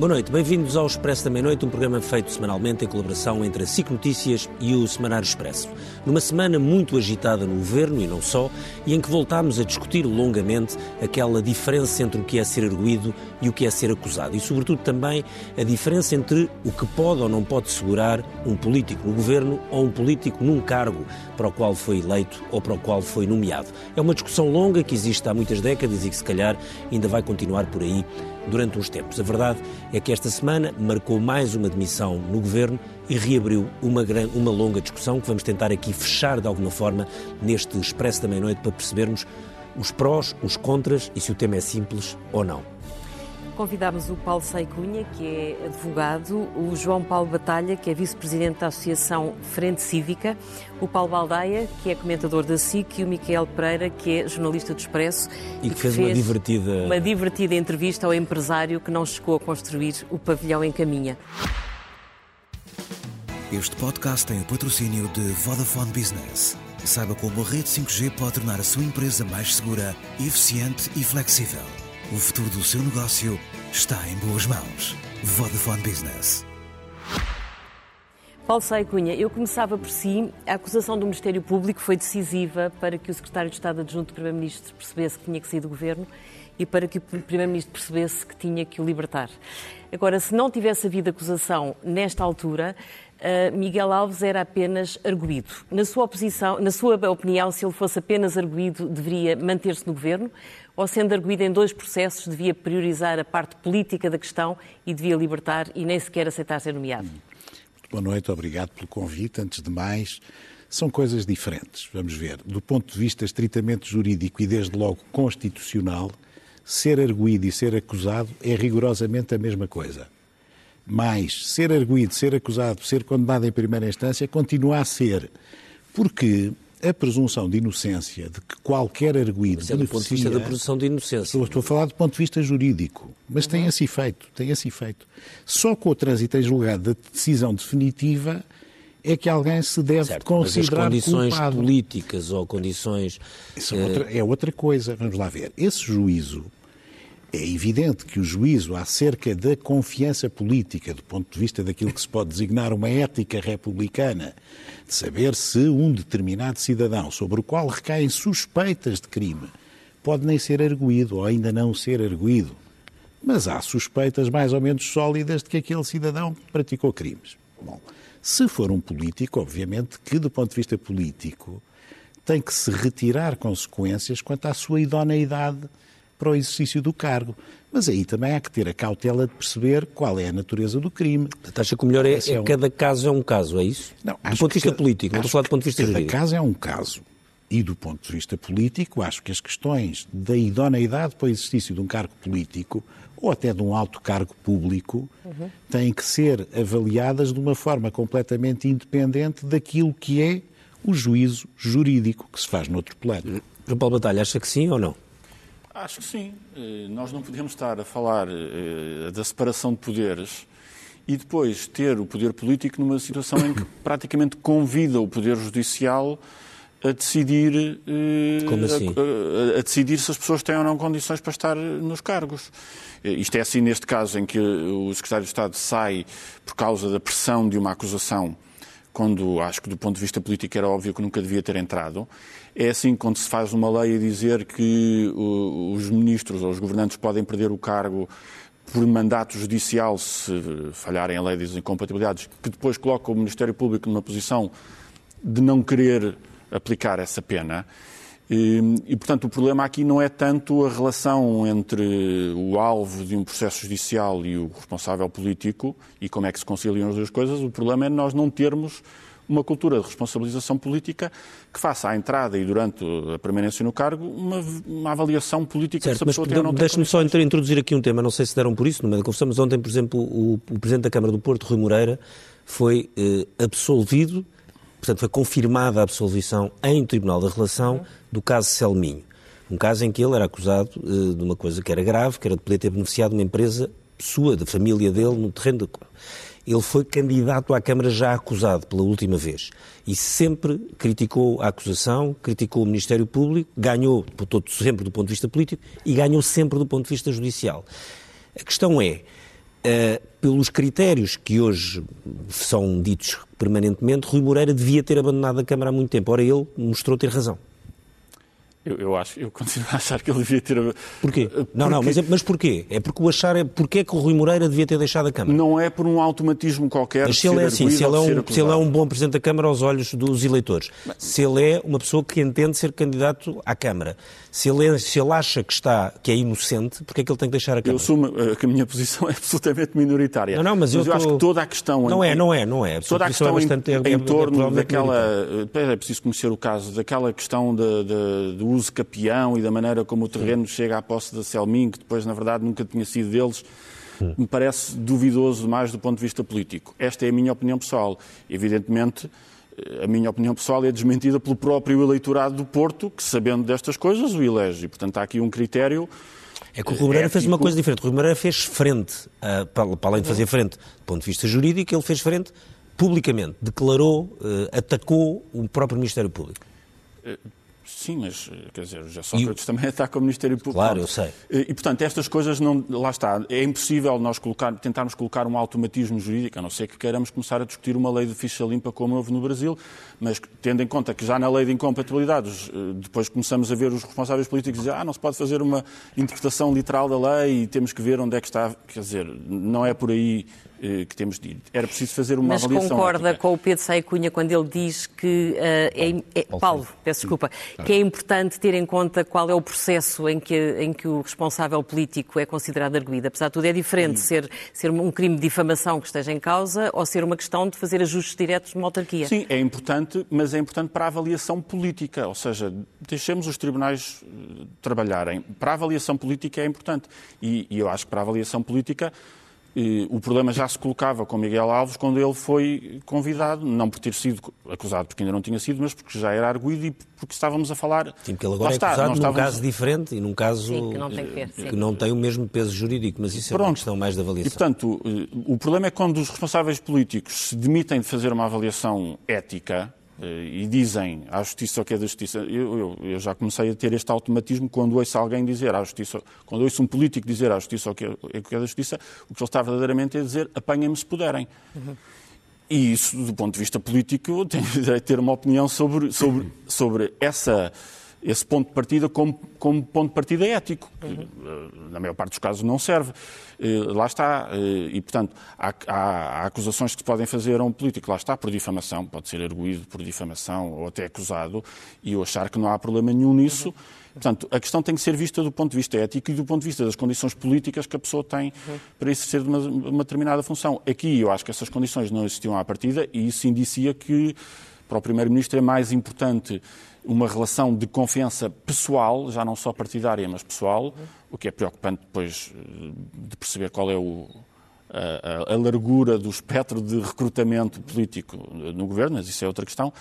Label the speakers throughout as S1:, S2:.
S1: Boa noite, bem-vindos ao Expresso da Meia-Noite, um programa feito semanalmente em colaboração entre a SIC Notícias e o Semanário Expresso. Numa semana muito agitada no governo e não só, e em que voltámos a discutir longamente aquela diferença entre o que é ser arguído e o que é ser acusado, e sobretudo também a diferença entre o que pode ou não pode segurar um político no governo ou um político num cargo para o qual foi eleito ou para o qual foi nomeado. É uma discussão longa que existe há muitas décadas e que se calhar ainda vai continuar por aí durante uns tempos. A verdade é que esta semana marcou mais uma demissão no governo e reabriu uma, uma longa discussão que vamos tentar aqui fechar de alguma forma neste Expresso da Meia-Noite para percebermos os prós, os contras e se o tema é simples ou não.
S2: Convidámos o Paulo Saicunha, que é advogado, o João Paulo Batalha, que é vice-presidente da Associação Frente Cívica, o Paulo Baldaia, que é comentador da SIC, e o Miquel Pereira, que é jornalista do Expresso.
S1: E, e que fez, fez, uma divertida...
S2: Uma divertida entrevista ao empresário que não chegou a construir o pavilhão em Caminha.
S3: Este podcast tem o patrocínio de Vodafone Business. Saiba como a rede 5G pode tornar a sua empresa mais segura, eficiente e flexível. O futuro do seu negócio está em boas mãos. Vodafone Business.
S2: Paulo Sai Cunha, eu começava por si. A acusação do Ministério Público foi decisiva para que o Secretário de Estado Adjunto do Primeiro-Ministro percebesse que tinha que sair do Governo e para que o Primeiro-Ministro percebesse que tinha que o libertar. Agora, se não tivesse havido acusação nesta altura, Miguel Alves era apenas arguído. Na sua, oposição, na sua opinião, se ele fosse apenas arguído, deveria manter-se no Governo? ou sendo arguído em dois processos, devia priorizar a parte política da questão e devia libertar e nem sequer aceitar ser nomeado?
S4: Boa noite, obrigado pelo convite. Antes de mais, são coisas diferentes. Vamos ver. Do ponto de vista estritamente jurídico e, desde logo, constitucional, ser arguído e ser acusado é rigorosamente a mesma coisa. Mas ser arguído, ser acusado, ser condenado em primeira instância continua a ser. Porque a presunção de inocência de que qualquer arguído
S1: mas é do ponto de vista da presunção de inocência.
S4: Estou, estou a falar do ponto de vista jurídico, mas uhum. tem esse efeito, tem esse efeito. Só com o trânsito em julgado da decisão definitiva é que alguém se deve
S1: certo,
S4: considerar
S1: mas as condições
S4: culpado.
S1: políticas ou condições...
S4: É, outra, é outra coisa, vamos lá ver. Esse juízo é evidente que o juízo acerca da confiança política, do ponto de vista daquilo que se pode designar uma ética republicana, de saber se um determinado cidadão sobre o qual recaem suspeitas de crime pode nem ser arguído ou ainda não ser arguído, mas há suspeitas mais ou menos sólidas de que aquele cidadão praticou crimes. Bom, se for um político, obviamente que, do ponto de vista político, tem que se retirar consequências quanto à sua idoneidade para o exercício do cargo. Mas aí também há que ter a cautela de perceber qual é a natureza do crime.
S1: Acha que o melhor é, é, é um... cada caso é um caso, é isso?
S4: Não,
S1: do ponto de vista político, não estou a falar do ponto de vista
S4: cada
S1: jurídico.
S4: Cada caso é um caso. E do ponto de vista político, acho que as questões da idoneidade para o exercício de um cargo político ou até de um alto cargo público uhum. têm que ser avaliadas de uma forma completamente independente daquilo que é o juízo jurídico que se faz noutro plano.
S1: João Paulo Batalha, acha que sim ou não?
S5: Acho que sim. Eh, nós não podemos estar a falar eh, da separação de poderes e depois ter o poder político numa situação em que praticamente convida o poder judicial a decidir,
S1: eh, assim?
S5: a, a, a, decidir se as pessoas têm ou não condições para estar nos cargos. Isto é assim neste caso em que o secretário de Estado sai por causa da pressão de uma acusação, quando acho que do ponto de vista político era óbvio que nunca devia ter entrado. É assim quando se faz uma lei a dizer que os ministros ou os governantes podem perder o cargo por mandato judicial se falharem a lei das incompatibilidades, que depois coloca o Ministério Público numa posição de não querer aplicar essa pena. E, e, portanto, o problema aqui não é tanto a relação entre o alvo de um processo judicial e o responsável político e como é que se conciliam as duas coisas. O problema é nós não termos uma cultura de responsabilização política que faça à entrada e durante a permanência no cargo uma, uma avaliação política
S1: certo, mas, Deixe-me só introduzir aqui um tema, não sei se deram por isso, mas ontem, por exemplo, o, o Presidente da Câmara do Porto, Rui Moreira, foi eh, absolvido, portanto foi confirmada a absolvição em Tribunal da Relação do caso Selminho. Um caso em que ele era acusado eh, de uma coisa que era grave, que era de poder ter beneficiado uma empresa sua, da família dele, no terreno de ele foi candidato à Câmara já acusado pela última vez e sempre criticou a acusação, criticou o Ministério Público, ganhou sempre do ponto de vista político e ganhou sempre do ponto de vista judicial. A questão é, Uh, pelos critérios que hoje são ditos permanentemente, Rui Moreira devia ter abandonado a Câmara há muito tempo. Ora, ele mostrou ter razão.
S5: Eu, eu, acho, eu continuo a achar que ele devia ter.
S1: Porquê? Porque... Não, não, mas, é, mas porquê? É porque o achar é porque é que o Rui Moreira devia ter deixado a Câmara?
S5: Não é por um automatismo qualquer.
S1: Mas se ele é assim, se ele é, um, se ele é um bom Presidente da Câmara aos olhos dos eleitores, mas... se ele é uma pessoa que entende ser candidato à Câmara, se ele, é, se ele acha que está que é inocente, porque é que ele tem que deixar a Câmara?
S5: Eu assumo eh, que a minha posição é absolutamente minoritária.
S1: Não, não, mas,
S5: mas
S1: eu,
S5: eu tô... acho que toda a questão.
S1: Não é, não é, não é.
S5: Toda a questão é bastante, em, é, em torno daquela. É preciso conhecer o caso, daquela questão de, de, do uso capião e da maneira como o terreno chega à posse da Selmin, que depois, na verdade, nunca tinha sido deles, me parece duvidoso mais do ponto de vista político. Esta é a minha opinião pessoal. Evidentemente, a minha opinião pessoal é desmentida pelo próprio eleitorado do Porto, que, sabendo destas coisas, o elege. E, portanto, há aqui um critério.
S1: É que o Rui Moreira fez uma coisa diferente. O Rui Moreira fez frente, uh, para, para, além de fazer frente do ponto de vista jurídico, ele fez frente publicamente, declarou, uh, atacou o próprio Ministério Público.
S5: Sim, mas eh, quer dizer, José Sócrates também está com o Ministério Público.
S1: Claro, eu sei.
S5: E, portanto, estas coisas não. Lá está. É impossível nós colocar, tentarmos colocar um automatismo jurídico, a não ser que queiramos começar a discutir uma lei de ficha limpa como houve no Brasil, mas tendo em conta que já na lei de incompatibilidades eh, depois começamos a ver os responsáveis políticos dizer ah, não se pode fazer uma interpretação literal da lei e temos que ver onde é que está. Quer dizer, não é por aí que temos ir. Era preciso fazer uma
S2: Mas
S5: avaliação.
S2: Mas concorda
S5: ética.
S2: com o Pedro Saia Cunha quando ele diz que uh, é, é, Paulo, peço desculpa, que é importante ter em conta qual é o processo em que, em que o responsável político é considerado arguído. Apesar de tudo, é diferente ser, ser um crime de difamação que esteja em causa ou ser uma questão de fazer ajustes diretos numa autarquia.
S5: Sim, é importante, mas é importante para a avaliação política, ou seja, deixemos os tribunais eh, trabalharem. Para a avaliação política é importante. E, e eu acho que para a avaliação política o problema já se colocava com Miguel Alves quando ele foi convidado, não por ter sido acusado, porque ainda não tinha sido, mas porque já era arguído e porque estávamos a falar.
S1: Sim, porque ele agora é está, acusado num estávamos... caso diferente e num caso
S2: sim, que, não tem, ver,
S1: que não tem o mesmo peso jurídico, mas isso é uma questão mais de avaliação.
S5: E, portanto, o problema é quando os responsáveis políticos se demitem de fazer uma avaliação ética, eh, e dizem à justiça o que é da justiça. Eu, eu, eu, já comecei a ter este automatismo quando ouço alguém dizer à justiça, quando ouço um político dizer à justiça o que é, o que é da justiça, o que ele está verdadeiramente a dizer, apanhem-me se puderem. Uhum. E isso, do ponto de vista político, tenho de ter uma opinião sobre, sobre, sobre essa esse ponto de partida como, como ponto de partida ético, que uhum. na maior parte dos casos não serve. Eh, lá está. Eh, e, portanto, há, há, há, acusações que se podem fazer a um político, lá está, por difamação, pode ser arguído por difamação ou até acusado, e eu achar que não há problema nenhum nisso. Uhum. Portanto, a questão tem que ser vista do ponto de vista ético e do ponto de vista das condições políticas que a pessoa tem uhum. para exercer uma, uma determinada função. Aqui eu acho que essas condições não existiam à partida e isso indicia que para o Primeiro-Ministro é mais importante uma relação de confiança pessoal, já não só partidária, mas pessoal, o que é preocupante depois eh, de perceber qual é o, a, a, largura do espectro de recrutamento político no governo, mas isso é outra questão.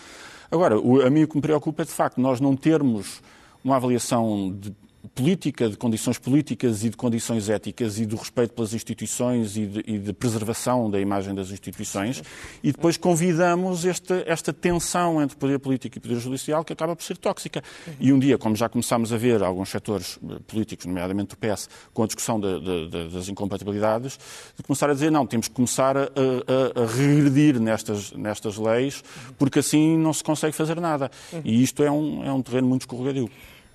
S5: Agora, o, a mim o que me preocupa é, de facto, nós não termos uma avaliação de política, de condições políticas e de condições éticas e do respeito pelas instituições e de, e de preservação da imagem das instituições e depois convidamos esta, esta tensão entre poder político e poder judicial que acaba por ser tóxica. E um dia, como já começámos a ver alguns setores eh, políticos, nomeadamente o PS, com a discussão de, de, das incompatibilidades, de começar a dizer não, temos que começar a, a, a regredir nestas, nestas leis porque assim não se consegue fazer nada. E isto é um, é um terreno muito escorregadio.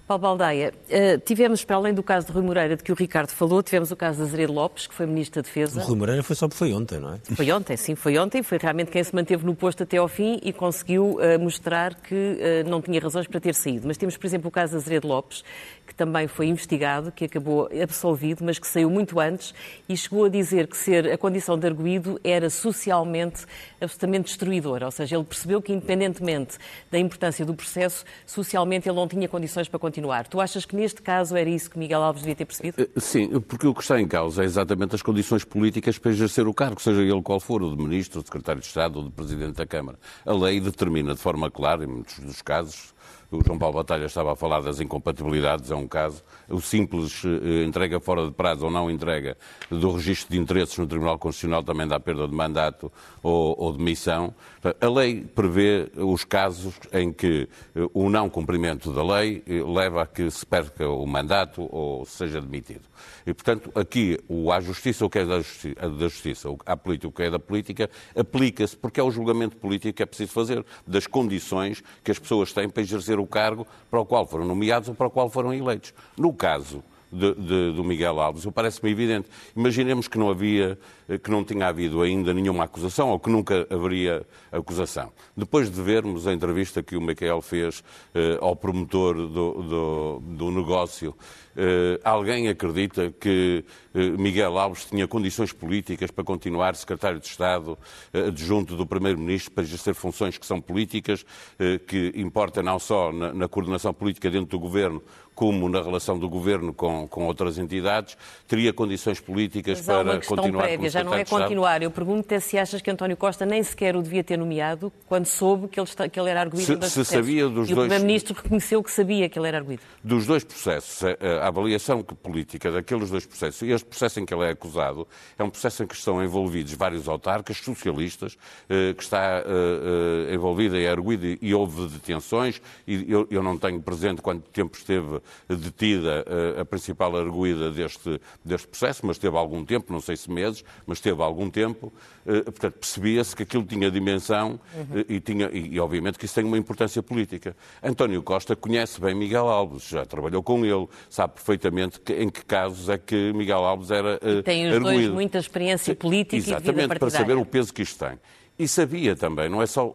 S2: Paulo Baldeia, uh, tivemos, para além do caso de Rui Moreira, de que o Ricardo falou, tivemos o caso de Azeredo Lopes, que foi Ministro da Defesa.
S1: O Rui Moreira foi só porque foi ontem, não é?
S2: Foi ontem, sim, foi ontem. Foi realmente quem se manteve no posto até ao fim e conseguiu uh, mostrar que uh, não tinha razões para ter saído. Mas temos, por exemplo, o caso de Azeredo Lopes, que também foi investigado, que acabou absolvido, mas que saiu muito antes e chegou a dizer que ser a condição de arguído era socialmente absolutamente destruidora. Ou seja, ele percebeu que, independentemente da importância do processo, socialmente ele não tinha condições para continuar. Tu achas que neste caso era isso que Miguel Alves devia ter percebido? Eh,
S6: sim, porque o que está em causa é exatamente as condições políticas para exercer o cargo, seja ele qual for, o de Ministro, o de Secretário de Estado ou de Presidente da Câmara. A lei determina de forma clara, em muitos dos casos, o João Paulo Batalha estava a falar das incompatibilidades, é um caso. O simples eh, entrega fora de prazo ou não entrega do registro de interesses no Tribunal Constitucional também dá perda de mandato ou, ou de missão. A lei prevê os casos em que eh, o não cumprimento da lei eh, leva a que se perca o mandato ou seja demitido. E, portanto, aqui o à justiça, o que é da justiça, da justiça à política, o que é da política, aplica-se porque é o julgamento político que é preciso fazer das condições que as pessoas têm para exercer o cargo para o qual foram nomeados ou para o qual foram eleitos. No caso de, de, do Miguel Alves, parece-me evidente. Imaginemos que não havia, que não tinha havido ainda nenhuma acusação ou que nunca haveria acusação. Depois de vermos a entrevista que o Miquel fez eh, ao promotor do, do, do negócio, eh, alguém acredita que eh, Miguel Alves tinha condições políticas para continuar secretário de Estado eh, adjunto do Primeiro-Ministro para exercer funções que são políticas, eh, que importa não só na, na coordenação política dentro do governo, como na relação do governo com, com outras entidades, teria condições políticas
S2: Mas
S6: para continuar
S2: prévia, já não é continuar. Eu pergunto se achas que António Costa nem sequer o devia ter nomeado quando soube que ele, está, que ele era arguído
S6: se, se sabia dos
S2: e
S6: dois...
S2: o Primeiro-Ministro reconheceu que sabia que ele era arguído.
S6: Dos dois processos, a, a avaliação política daqueles dois processos, e este processo em que ele é acusado, é um processo em que estão envolvidos vários autarcas socialistas, eh, que está eh, eh, envolvida e arguída e houve detenções, e eu, eu não tenho presente quanto tempo esteve detida uh, a principal arguída deste, deste processo, mas teve algum tempo, não sei se meses, mas teve algum tempo. Uh, portanto, percebia-se que aquilo tinha dimensão uhum. uh, e, tinha, e, e, obviamente, que isso tem uma importância política. António Costa conhece bem Miguel Alves, já trabalhou com ele, sabe perfeitamente que, em que casos é que Miguel Alves era uh,
S2: Tem os
S6: arguído.
S2: dois muita experiência política
S6: Exatamente,
S2: e vida
S6: para saber o peso que isto tem. E sabia também, não é só.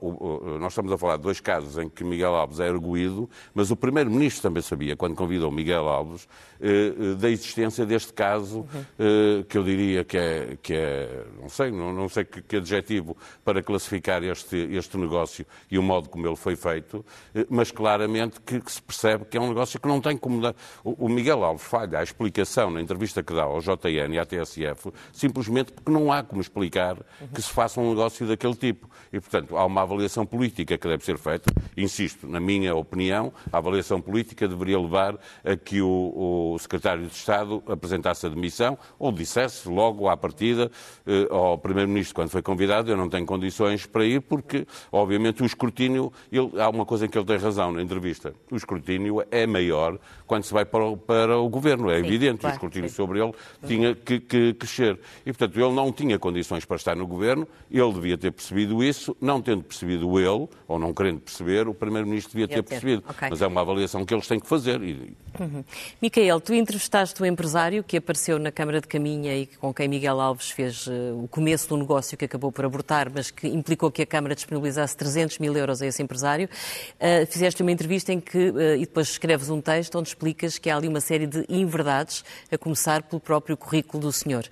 S6: Nós estamos a falar de dois casos em que Miguel Alves é erguido, mas o Primeiro-Ministro também sabia, quando convidou Miguel Alves, eh, eh, da existência deste caso, uhum. que eu diria que é. Que é não sei, não, não sei que, que, adjetivo para classificar este, este negócio e o modo como ele foi feito, mas claramente que, que se percebe que é um negócio que não tem como. Dar. O, o Miguel Alves falha a explicação na entrevista que dá ao JN e à TSF, simplesmente porque não há como explicar uhum. que se faça um negócio daquele tipo. E, portanto, há uma avaliação política que deve ser feita. Insisto, na minha opinião, a avaliação política deveria levar a que o, o secretário de Estado apresentasse a demissão ou dissesse logo à partida eh, ao Primeiro-Ministro, quando foi convidado, eu não tenho condições para ir, porque, obviamente, o escrutínio, ele, há uma coisa em que ele tem razão na entrevista, o escrutínio é maior quando se vai para o, para o Governo, é sim, evidente, claro, o escrutínio sim. sobre ele tinha que, que crescer. E, portanto, ele não tinha condições para estar no Governo, ele devia ter percebido isso, não tendo percebido ele, ou não querendo perceber, o Primeiro-Ministro devia ter, percebido. Okay. Mas é uma avaliação que eles têm que fazer.
S2: Uhum. Micael, tu entrevistaste o empresário que apareceu na Câmara de Caminha e com quem Miguel Alves fez uh, o começo do negócio que acabou por abortar, mas que implicou que a Câmara disponibilizasse 300 mil euros a esse empresário. Uh, fizeste uma entrevista em que, uh, e depois escreves um texto onde explicas que há ali uma série de inverdades, a começar pelo próprio currículo do senhor.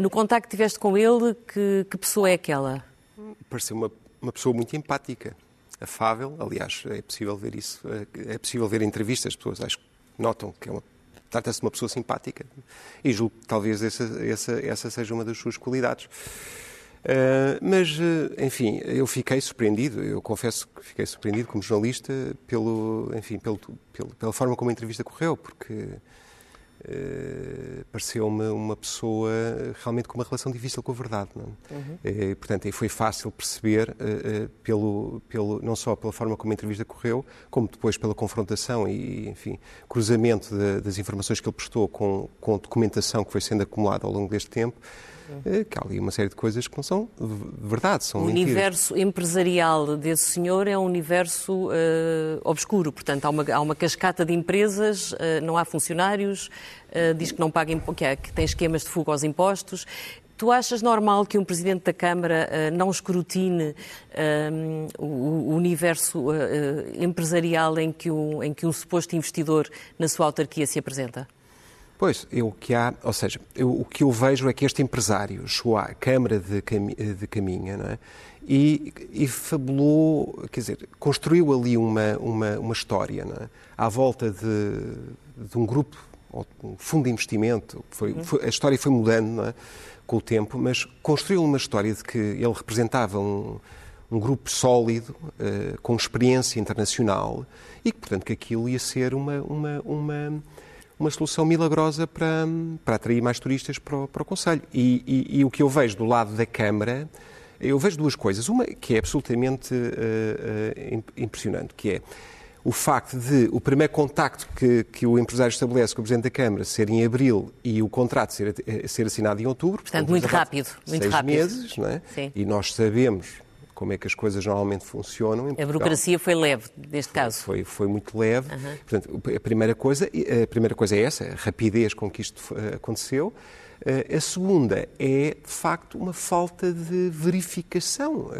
S2: no contacto que tiveste com ele, que, que pessoa é aquela?
S7: Pareceu uma, uma pessoa muito empática, afável. Aliás, é possível ver isso, é possível ver entrevistas, as pessoas acho que notam que é uma trata-se de uma pessoa simpática e julgo que talvez essa, essa, essa seja uma das suas qualidades. Uh, mas, uh, enfim, eu fiquei surpreendido, eu confesso que fiquei surpreendido como jornalista pelo, enfim, pelo, pelo, pela forma como a entrevista correu, porque Uh, pareceu-me uma pessoa realmente com uma relação difícil com a verdade. É? uhum. uh, portanto, aí foi fácil perceber, uh, pelo, pelo, não só pela forma como a entrevista correu, como depois pela confrontação e, enfim, cruzamento de, das informações que ele prestou com, com documentação que foi sendo acumulada ao longo deste tempo, é, que há ali uma série de coisas que não são verdade, são
S2: O
S7: mentiras.
S2: universo empresarial desse senhor é um universo uh, obscuro, portanto há uma, há uma cascata de empresas, uh, não há funcionários, uh, diz que não paga, que, é, que tem esquemas de fuga aos impostos. Tu achas normal que um Presidente da Câmara uh, não escrutine uh, o, o, universo uh, empresarial em que, um, em que um suposto investidor na sua autarquia se apresenta?
S7: Pois, o que há, ou seja, eu, o que eu vejo é que este empresário chegou à Câmara de, Cam, de Caminha é? e, e, fabulou, quer dizer, construiu ali uma, uma, uma história é? à volta de, de, um grupo, um fundo de investimento. Foi, uhum. foi, a história foi mudando é? com o tempo, mas construiu uma história de que ele representava um, um grupo sólido, uh, com experiência internacional, e que, portanto, que aquilo ia ser uma, uma, uma, uma solução milagrosa para, para atrair mais turistas para o, para o Conselho. E, e, e, o que eu vejo do lado da Câmara, eu vejo duas coisas. Uma que é absolutamente uh, uh, impressionante, que é o facto de o primeiro contacto que, que, o empresário estabelece com o Presidente da Câmara ser em abril e o contrato ser, ser assinado em outubro.
S2: Portanto, muito rápido. Muito
S7: seis
S2: rápido.
S7: meses, não é? Sim. E nós sabemos como é que as coisas normalmente funcionam.
S2: a burocracia foi leve, neste
S7: foi,
S2: caso.
S7: Foi, foi muito leve. Uhum. Portanto, a primeira, coisa, a primeira coisa é essa, a rapidez com que isto eh, aconteceu. Eh, a segunda é, de facto, uma falta de verificação.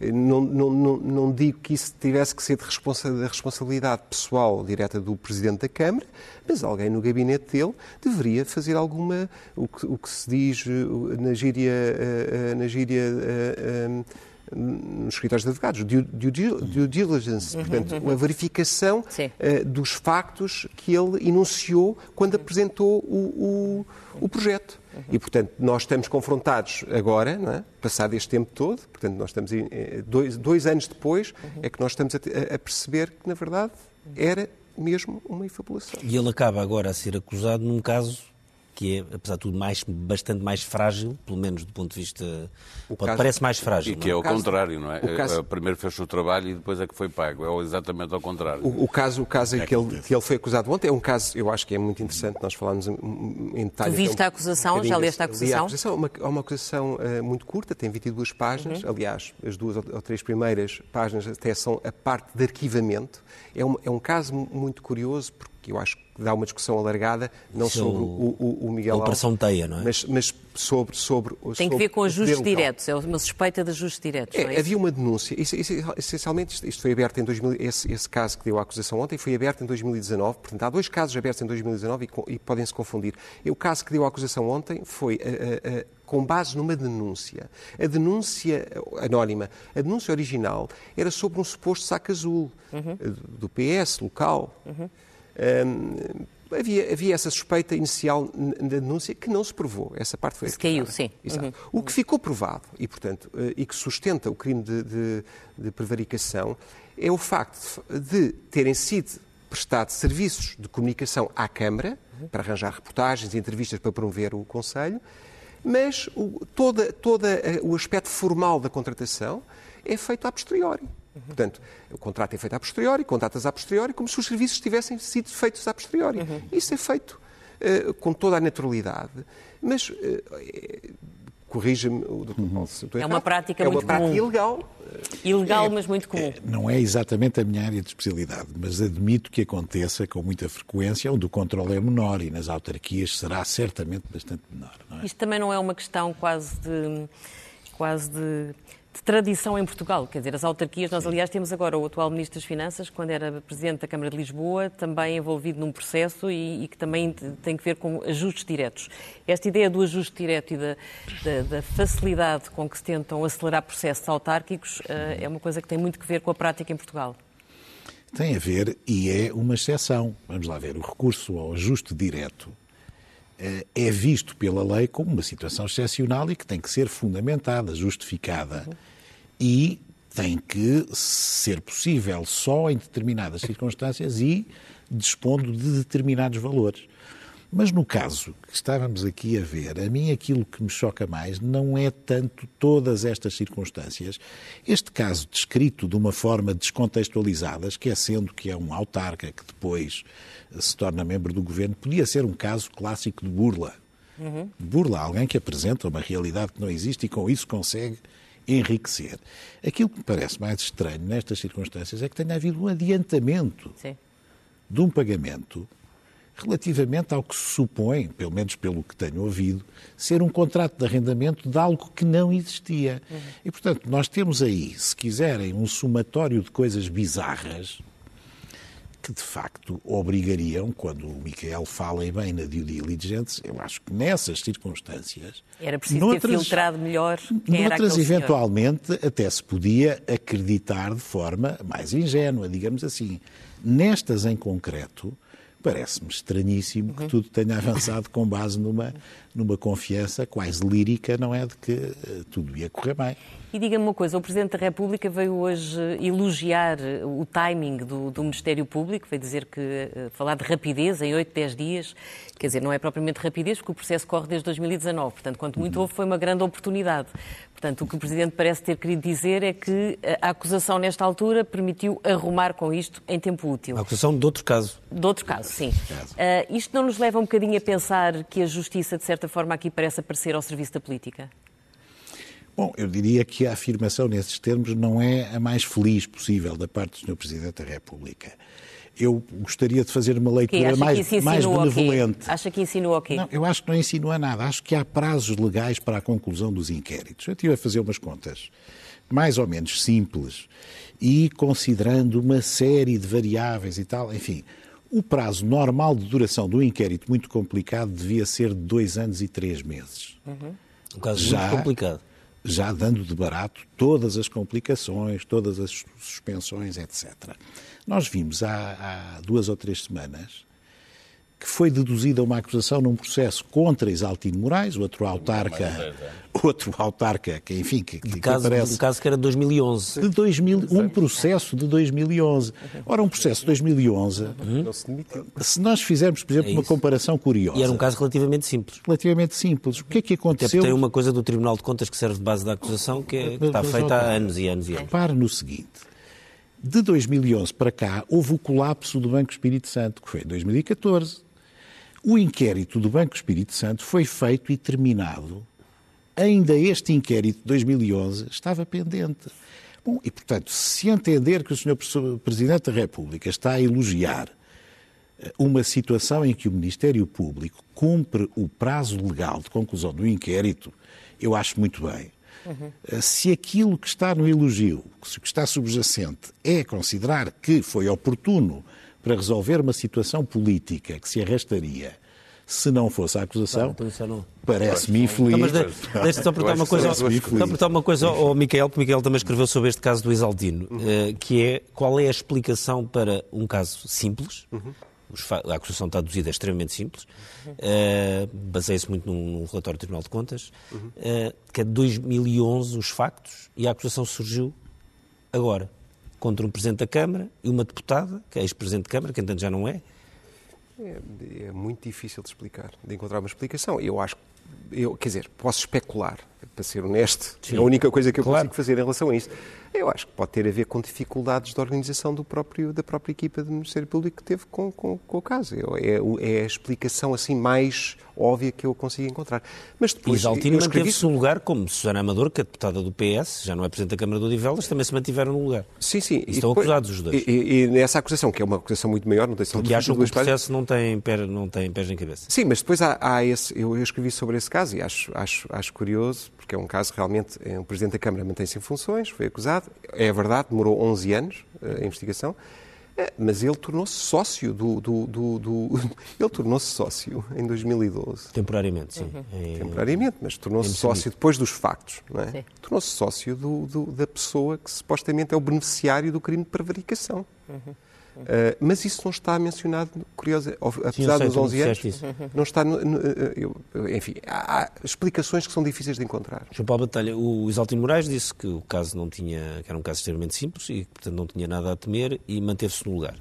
S7: Eh, não, não, não, não digo que isso tivesse que ser de responsabilidade pessoal direta do Presidente da Câmara, mas alguém no gabinete dele deveria fazer alguma, o que, o que se diz na gíria, na gíria nos escritórios de advogados, due, due diligence, uhum, portanto, uhum. a verificação uh, dos factos que ele enunciou quando apresentou o, o, o projeto. Uhum. E, portanto, nós estamos confrontados agora, é? passado este tempo todo, portanto, nós estamos eh, dois, dois anos depois, é que nós estamos a, a perceber que, na verdade, era mesmo uma infabulação.
S1: E ele acaba agora a ser acusado num caso que é, apesar de tudo, mais, bastante mais frágil, pelo menos do ponto de vista. Pode, parece mais frágil.
S6: E que é, é o contrário, não é? O caso... Primeiro fez o trabalho e depois é que foi pago. É exatamente ao contrário.
S7: O, o caso, o caso é que, ele, que ele foi acusado ontem é um caso, eu acho que é muito interessante, nós falámos em detalhe.
S2: Tu viste a acusação? Um já leste a acusação? A acusação
S7: é uma, é uma acusação uh, muito curta, tem 22 páginas. Uhum. Aliás, as duas ou três primeiras páginas até são a parte de arquivamento. É um, é um caso muito curioso porque eu acho que dá uma discussão alargada, não Isso sobre o, o, o Miguel
S1: A Operação Teia, não é?
S7: Mas, mas sobre, sobre...
S2: Tem que ver com ajustes diretos, é uma suspeita de ajustes diretos, é,
S7: é Havia uma denúncia, isso, isso, essencialmente isto, isto, foi aberto em 2000, esse, esse, caso que deu a acusação ontem foi aberto em 2019, portanto há dois casos abertos em 2019 e, e podem-se confundir. E o caso que deu a acusação ontem foi... A, a, a, com base numa denúncia. A denúncia anónima, a denúncia original era sobre um suposto saco azul uhum. do PS local. Uhum. Um, havia, havia essa suspeita inicial na denúncia que não se provou. Essa parte foi.
S2: Se caiu, sim.
S7: Uhum. O que ficou provado e, portanto, eh, e que sustenta o crime de, de, de prevaricação é o facto de terem sido prestados serviços de comunicação à Câmara uhum. para arranjar reportagens e entrevistas para promover o Conselho, mas o, toda, toda eh, o aspecto formal da contratação é feito a posteriori. Uhum. Portanto, o contrato é feito a posteriori, contratas a posteriori, como se os serviços tivessem sido feitos a posteriori. Uhum. Isso é feito uh, com toda a naturalidade, mas uh, corrija-me o Dr. Paulo se
S2: É uma prática é muito
S7: comum. É uma prática ilegal.
S2: Ilegal, é, mas muito comum. É,
S4: não é exatamente a minha área de especialidade, mas admito que aconteça com muita frequência, onde o controle é menor e nas autarquias será certamente bastante menor.
S2: É? Isto também não é uma questão quase de quase de de tradição em Portugal. Quer dizer, as autarquias, nós aliás temos agora o atual Ministro das Finanças, quando era Presidente da Câmara de Lisboa, também envolvido num processo e, e que também tem que ver com ajustes diretos. Esta ideia do ajuste direto e da, da, da facilidade com que se tentam acelerar processos autárquicos uh, é uma coisa que tem muito que ver com a prática em Portugal.
S4: Tem a ver e é uma exceção. Vamos lá ver, o recurso ao ajuste direto é visto pela lei como uma situação excepcional e que tem que ser fundamentada, justificada. E tem que ser possível só em determinadas circunstâncias e dispondo de determinados valores. Mas no caso que estávamos aqui a ver, a mim aquilo que me choca mais não é tanto todas estas circunstâncias. Este caso descrito de uma forma descontextualizada, esquecendo que é um autarca que depois se torna membro do governo, podia ser um caso clássico de burla. Uhum. Burla, alguém que apresenta uma realidade que não existe e com isso consegue enriquecer. Aquilo que me parece mais estranho nestas circunstâncias é que tenha havido um adiantamento Sim. de um pagamento relativamente ao que se supõe, pelo menos pelo que tenho ouvido, ser um contrato de arrendamento de algo que não existia. Uhum. E, portanto, nós temos aí, se quiserem, um somatório de coisas bizarras que, de facto, obrigariam, quando o Miquel fala bem na due diligence, eu acho que nessas circunstâncias...
S2: Era preciso noutras, ter filtrado melhor quem
S4: noutras, eventualmente, senhor. até se podia acreditar de forma mais ingênua, digamos assim. Nestas, em concreto, Parece-me estranhíssimo que tudo tenha avançado com base numa, numa confiança quase lírica, não é? De que uh, tudo ia correr bem.
S2: E diga-me uma coisa, o Presidente da República veio hoje elogiar o timing do, do Ministério Público, veio dizer que uh, falar de rapidez em 8, 10 dias, quer dizer, não é propriamente rapidez, porque o processo corre desde 2019, portanto, quanto muito houve, foi uma grande oportunidade. Portanto, o que o Presidente parece ter querido dizer é que a acusação nesta altura permitiu arrumar com isto em tempo útil.
S1: A acusação de outro caso.
S2: De outro caso, sim. Uh, isto não nos leva um bocadinho a pensar que a Justiça, de certa forma, aqui parece aparecer ao serviço da política?
S4: Bom, eu diria que a afirmação nesses termos não é a mais feliz possível da parte do Sr. Presidente da República. Eu gostaria de fazer uma leitura mais, mais benevolente.
S2: Acha que insinua o quê?
S4: Não, eu acho que não insinua nada. Acho que há prazos legais para a conclusão dos inquéritos. Eu estive a fazer umas contas mais ou menos simples e considerando uma série de variáveis e tal, enfim, o prazo normal de duração do inquérito muito complicado devia ser de dois anos e três meses.
S1: Uhum. Um caso Já, muito complicado
S4: já dando de barato todas as complicações, todas as suspensões, etc. Nós vimos há, há duas ou três semanas que foi deduzida uma acusação num processo contra Isaltino Moraes, outro autarca, outro autarca que, enfim, que, que,
S1: caso,
S4: que aparece...
S1: Um caso que era de 2011.
S4: De 2000, um processo de 2011. Ora, um processo de 2011, se nós fizermos, por exemplo, é uma comparação curiosa...
S1: E era um caso relativamente simples.
S4: Relativamente simples. O que é que aconteceu...
S1: Até tem uma coisa do Tribunal de Contas que serve de base da acusação que, é, que está feita há anos e anos e anos.
S4: Repare no seguinte... De 2011 para cá, houve o colapso do Banco Espírito Santo, que foi em 2014. O inquérito do Banco Espírito Santo foi feito e terminado. Ainda este inquérito de 2011 estava pendente. Bom, e, portanto, se entender que o Sr. Presidente da República está a elogiar eh, uma situação em que o Ministério Público cumpre o prazo legal de conclusão do inquérito, eu acho muito bem. Uhum. Se aquilo que está no elogio, se o que está subjacente é considerar que foi oportuno para resolver uma situação política que se arrastaria se não fosse a acusação, claro, parece-me infeliz.
S1: Mas deixa-me só perguntar uma coisa, só perguntar uma coisa ao Miquel, que o Miquel também escreveu sobre este caso do Isaldino, uhum. que é qual é a explicação para um caso simples, uhum. A acusação está deduzida é extremamente simples, uh, baseia-se muito num, num, relatório do Tribunal de Contas, uh, que é de 2011 os factos e a acusação surgiu agora, contra um Presidente da Câmara e uma deputada, que é ex-Presidente da Câmara, que entanto já não é.
S7: é. É muito difícil de explicar, de encontrar uma explicação. Eu acho, eu, quer dizer, posso especular, para ser honesto, Sim. é a única coisa que eu claro. consigo fazer em relação a isso. Eu acho que pode ter a ver com dificuldades de organização do próprio, da própria equipa do Ministério Público que teve com, com, com o caso. É, é, a explicação assim mais óbvia que eu consigo encontrar.
S1: Mas depois. E Isaltino escrevi... manteve-se no lugar, como Susana Amador, que é deputada do PS, já não é Presidente da Câmara do Odivelas, também se mantiveram no lugar.
S7: Sim, sim.
S1: E estão depois, acusados os dois.
S7: E, e, nessa acusação, que é uma acusação muito maior, não tem
S1: só Porque acham que o processo não tem, pé, não tem pés nem cabeça.
S7: Sim, mas depois há, há esse. Eu, eu, escrevi sobre esse caso e acho, acho, acho curioso, porque é um caso realmente. É, o Presidente da Câmara mantém-se em funções, foi acusado. É verdade, demorou 11 anos eh, a investigação. É, mas ele tornou-se sócio do. do, do, do... ele tornou-se sócio em 2012.
S1: Temporariamente, sim.
S7: Uhum. Em... Temporariamente, mas tornou-se sócio depois dos factos. Não é? Tornou-se sócio do, do, da pessoa que supostamente é o beneficiário do crime de prevaricação. Uhum. Uh, mas isso não está mencionado, curioso, apesar Sim, dos 11 anos, não está, no, no, eu, enfim, há, explicações que são difíceis de encontrar.
S1: João Paulo Batalha, o Isaltino Moraes disse que o caso não tinha, que era um caso extremamente simples e, portanto, não tinha nada a temer e manteve-se no lugar.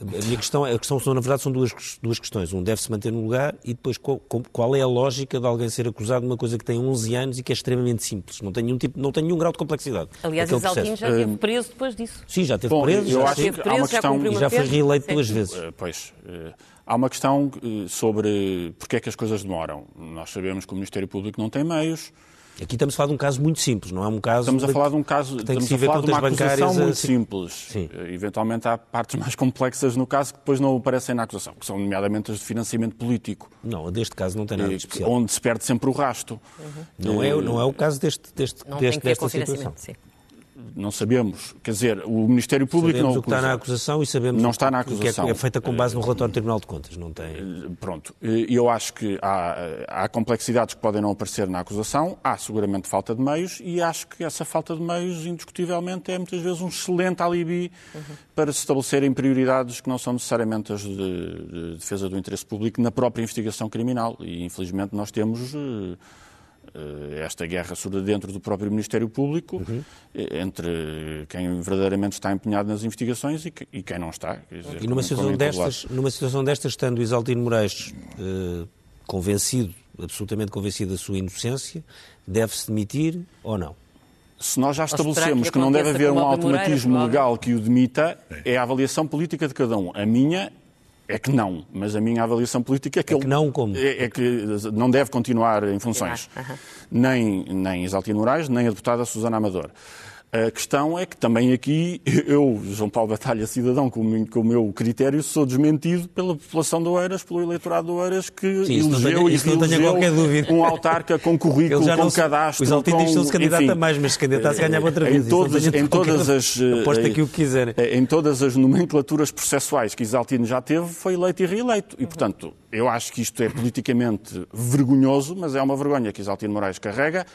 S1: A minha questão, a questão na verdade, são duas, duas questões. Um, deve-se manter no lugar e depois qual, qual, é a lógica de alguém ser acusado de uma coisa que tem 11 anos e que é extremamente simples. Não tem nenhum, tipo, não tem nenhum grau de complexidade.
S2: Aliás, Exaltino já esteve preso depois disso.
S1: Sim, já esteve Bom, preso.
S5: Eu
S1: já
S5: acho que há uma questão...
S1: E já foi reeleito duas vezes.
S5: Eh, pois. Eh, há uma questão eh, sobre porque é que as coisas demoram. Nós sabemos que o Ministério Público não tem meios,
S1: Aqui estamos a falar de um caso muito simples, não é um caso.
S5: Estamos a falar de um caso, estamos a falar de uma acusação muito simples. Sim. Eh, eventualmente há partes mais complexas no caso que depois não aparecem na acusação, que são nomeadamente as de financiamento político.
S1: Não, deste caso não tem nada de especial.
S5: Onde se perde sempre o rasto.
S1: Uhum. Não, é, não é o caso deste, deste,
S2: não
S1: deste,
S2: desta situação. Sim.
S5: Não sabemos. Quer dizer, o Ministério Público
S1: sabemos
S5: não
S1: o que está na acusação e sabemos
S5: não está na
S1: que
S5: acusação.
S1: é feita com base no relatório do Tribunal de Contas. Não tem...
S5: Pronto. Eu acho que há, há complexidades que podem não aparecer na acusação, há seguramente falta de meios e acho que essa falta de meios, indiscutivelmente, é muitas vezes um excelente alibi uhum. para se estabelecerem prioridades que não são necessariamente as de, de defesa do interesse público na própria investigação criminal. E, infelizmente, nós temos eh, esta guerra surda dentro do próprio Ministério Público, uhum. entre quem verdadeiramente está empenhado nas investigações e, e quem não está.
S1: Dizer, e numa situação, destas, numa situação destas, estando o Isaltino Moraes eh, convencido, absolutamente convencido da sua inocência, deve-se demitir ou não?
S5: Se nós já estabelecemos que, que não deve haver um automatismo legal que o demita, é a avaliação política de cada um. A minha é que não, mas a minha avaliação política é que,
S1: é
S5: que
S1: ele não como?
S5: É, é, que não deve continuar em funções. Nem, nem Isaltino Moraes, nem a deputada Susana Amador. A questão é que também aqui eu, João Paulo Batalha, cidadão, com o meu critério, sou desmentido pela população de Oeiras, pelo eleitorado de Oeiras, que Sim, elegeu e elegeu um autarca com currículo, com cadastro.
S1: Os altinhos não se candidata mais, mas se candidatasse ganhava outra vez.
S5: Em todas, em todas as,
S1: aposta que o quiserem.
S5: Eh, em todas as nomenclaturas processuais que Isaltino já teve, foi eleito e reeleito. E, portanto, eu acho que isto é politicamente vergonhoso, mas é uma vergonha que Isaltino Moraes carrega.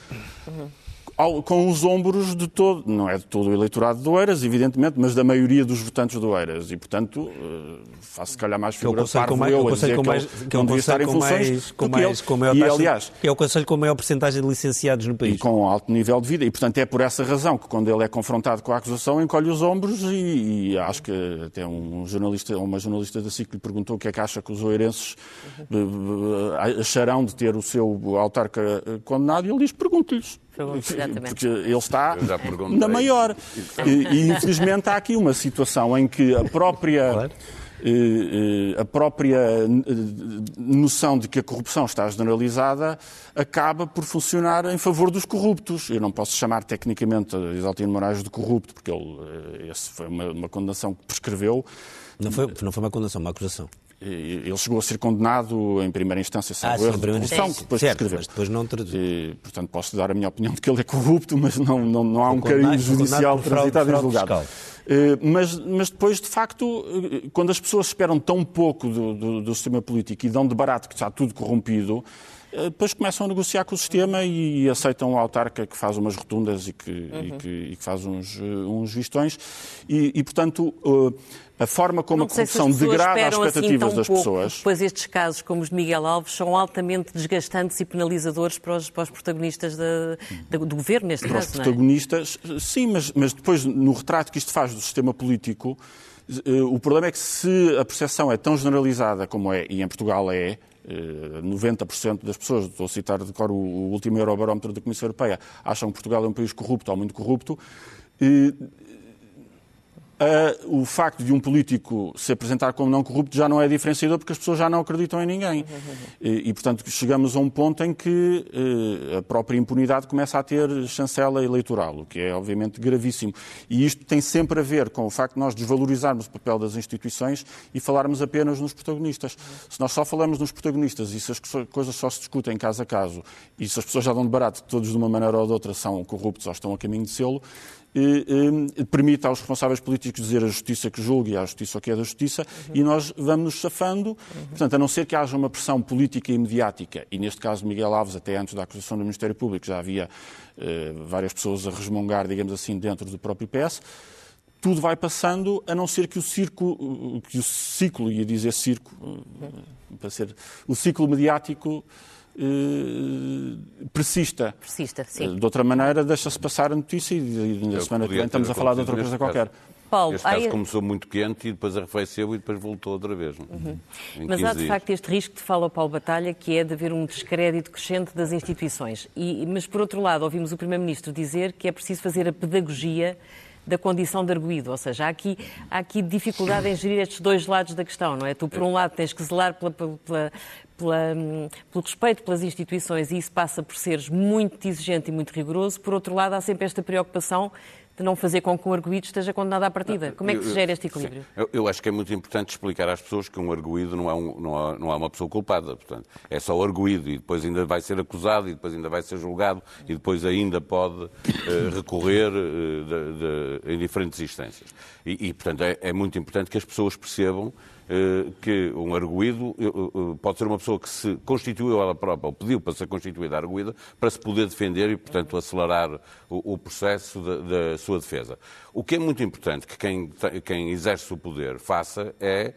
S5: Com os ombros de todo, não é de todo o eleitorado de Oeiras, evidentemente, mas da maioria dos votantes de Oeiras. E, portanto, eh, faço se calhar mais figura de parvo
S1: mais,
S5: eu
S1: a dizer que, mais, que não devia estar em funções com mais, com maior
S5: e, aliás,
S1: que é o Conselho com a maior porcentagem de licenciados no país.
S5: E com alto nível de vida. E, portanto, é por essa razão que, quando ele é confrontado com a acusação, encolhe os ombros e, e acho que até um jornalista, uma jornalista da SIC lhe perguntou o que é que acha que os oeirenses uhum. acharão de ter o seu autarca condenado e ele diz, pergunte-lhes. Porque ele está na maior. E, e, infelizmente há aqui uma situação em que a própria. Claro. Eh, eh, a própria eh, noção de que a corrupção está generalizada acaba por funcionar em favor dos corruptos. Eu não posso chamar tecnicamente Isaltino Moraes de corrupto, porque ele, essa foi uma, uma condenação que prescreveu.
S1: Não foi, não foi uma condenação, uma acusação.
S5: Ele chegou a ser condenado em primeira instância, sem ah, erro, de corrupção, que depois
S1: certo, mas depois não traduziu.
S5: Portanto, posso dar a minha opinião de que ele é corrupto, mas não, não, não há um carinho judicial transitado em julgado. Mas, mas depois, de facto, quando as pessoas esperam tão pouco do, do, do sistema político e dão de barato que está tudo corrompido, depois começam a negociar com o sistema e aceitam o autarca que faz umas rotundas e que, uhum. e que, e que faz uns, uns vistões. E, e portanto, a forma como a corrupção
S2: se
S5: degrada as
S2: assim
S5: expectativas
S2: assim
S5: das
S2: pouco,
S5: pessoas.
S2: Pois estes casos, como os de Miguel Alves, são altamente desgastantes e penalizadores para os, para os protagonistas da, da, do governo, neste
S5: para
S2: caso.
S5: Para os protagonistas, é? sim, mas, mas depois, no retrato que isto faz do sistema político, eh, o problema é que se a percepção é tão generalizada como é, e em Portugal é, 90% eh, das pessoas, estou a citar de cor o último Eurobarómetro da Comissão Europeia, acham que Portugal é um país corrupto ou muito corrupto, Uh, o facto de um político se apresentar como não corrupto já não é diferenciador porque as pessoas já não acreditam em ninguém. E, e portanto, chegamos a um ponto em que uh, a própria impunidade começa a ter chancela eleitoral, o que é obviamente gravíssimo. E isto tem sempre a ver com o facto de nós desvalorizarmos o papel das instituições e falarmos apenas nos protagonistas. Se nós só falamos nos protagonistas e se as coisas só se discutem caso a caso e se as pessoas já dão de barato que todos de uma maneira ou de outra são corruptos ou estão a caminho de selo, permite aos responsáveis políticos dizer a justiça que julga e a justiça o que é da justiça, uhum. e nós vamos nos safando. Uhum. Portanto, a não ser que haja uma pressão política e mediática, e neste caso Miguel Alves, até antes da acusação do Ministério Público, já havia eh, várias pessoas a resmungar, digamos assim, dentro do próprio PS, tudo vai passando, a não ser que o circo, que o ciclo, ia dizer circo, para ser, o ciclo mediático eh, persista.
S2: Persista, sim.
S5: De outra maneira, deixa-se passar a notícia e na semana que vem estamos a falar de outra coisa qualquer.
S6: Paulo, este caso começou muito quente e depois arrefeceu e depois voltou outra vez. Uhum.
S2: Mas há de dias. facto este risco que fala o Paulo Batalha, que é de haver um descrédito crescente das instituições. E, mas por outro lado, ouvimos o Primeiro-Ministro dizer que é preciso fazer a pedagogia da condição de arguído. Ou seja, há aqui, há aqui dificuldade em gerir estes dois lados da questão, não é? Tu, por um lado, tens que zelar pela, pela, pela, pelo respeito pelas instituições e isso passa por seres muito exigente e muito rigoroso. Por outro lado, há sempre esta preocupação de não fazer com que o arguído esteja condenado à partida. Como é que se gera este equilíbrio?
S6: Eu, eu, acho que é muito importante explicar às pessoas que um arguído não é, um, não é, não é uma pessoa culpada. Portanto, é só arguído e depois ainda vai ser acusado e depois ainda vai ser julgado e depois ainda pode uh, recorrer uh, de, de, em diferentes instâncias. E, e portanto, é, é muito importante que as pessoas percebam que um arguído eh, eh, pode ser uma pessoa que se constituiu ela própria, ou pediu para ser constituída arguída, para se poder defender e, portanto, acelerar o, processo da, sua defesa. O que é muito importante que quem, quem exerce o poder faça é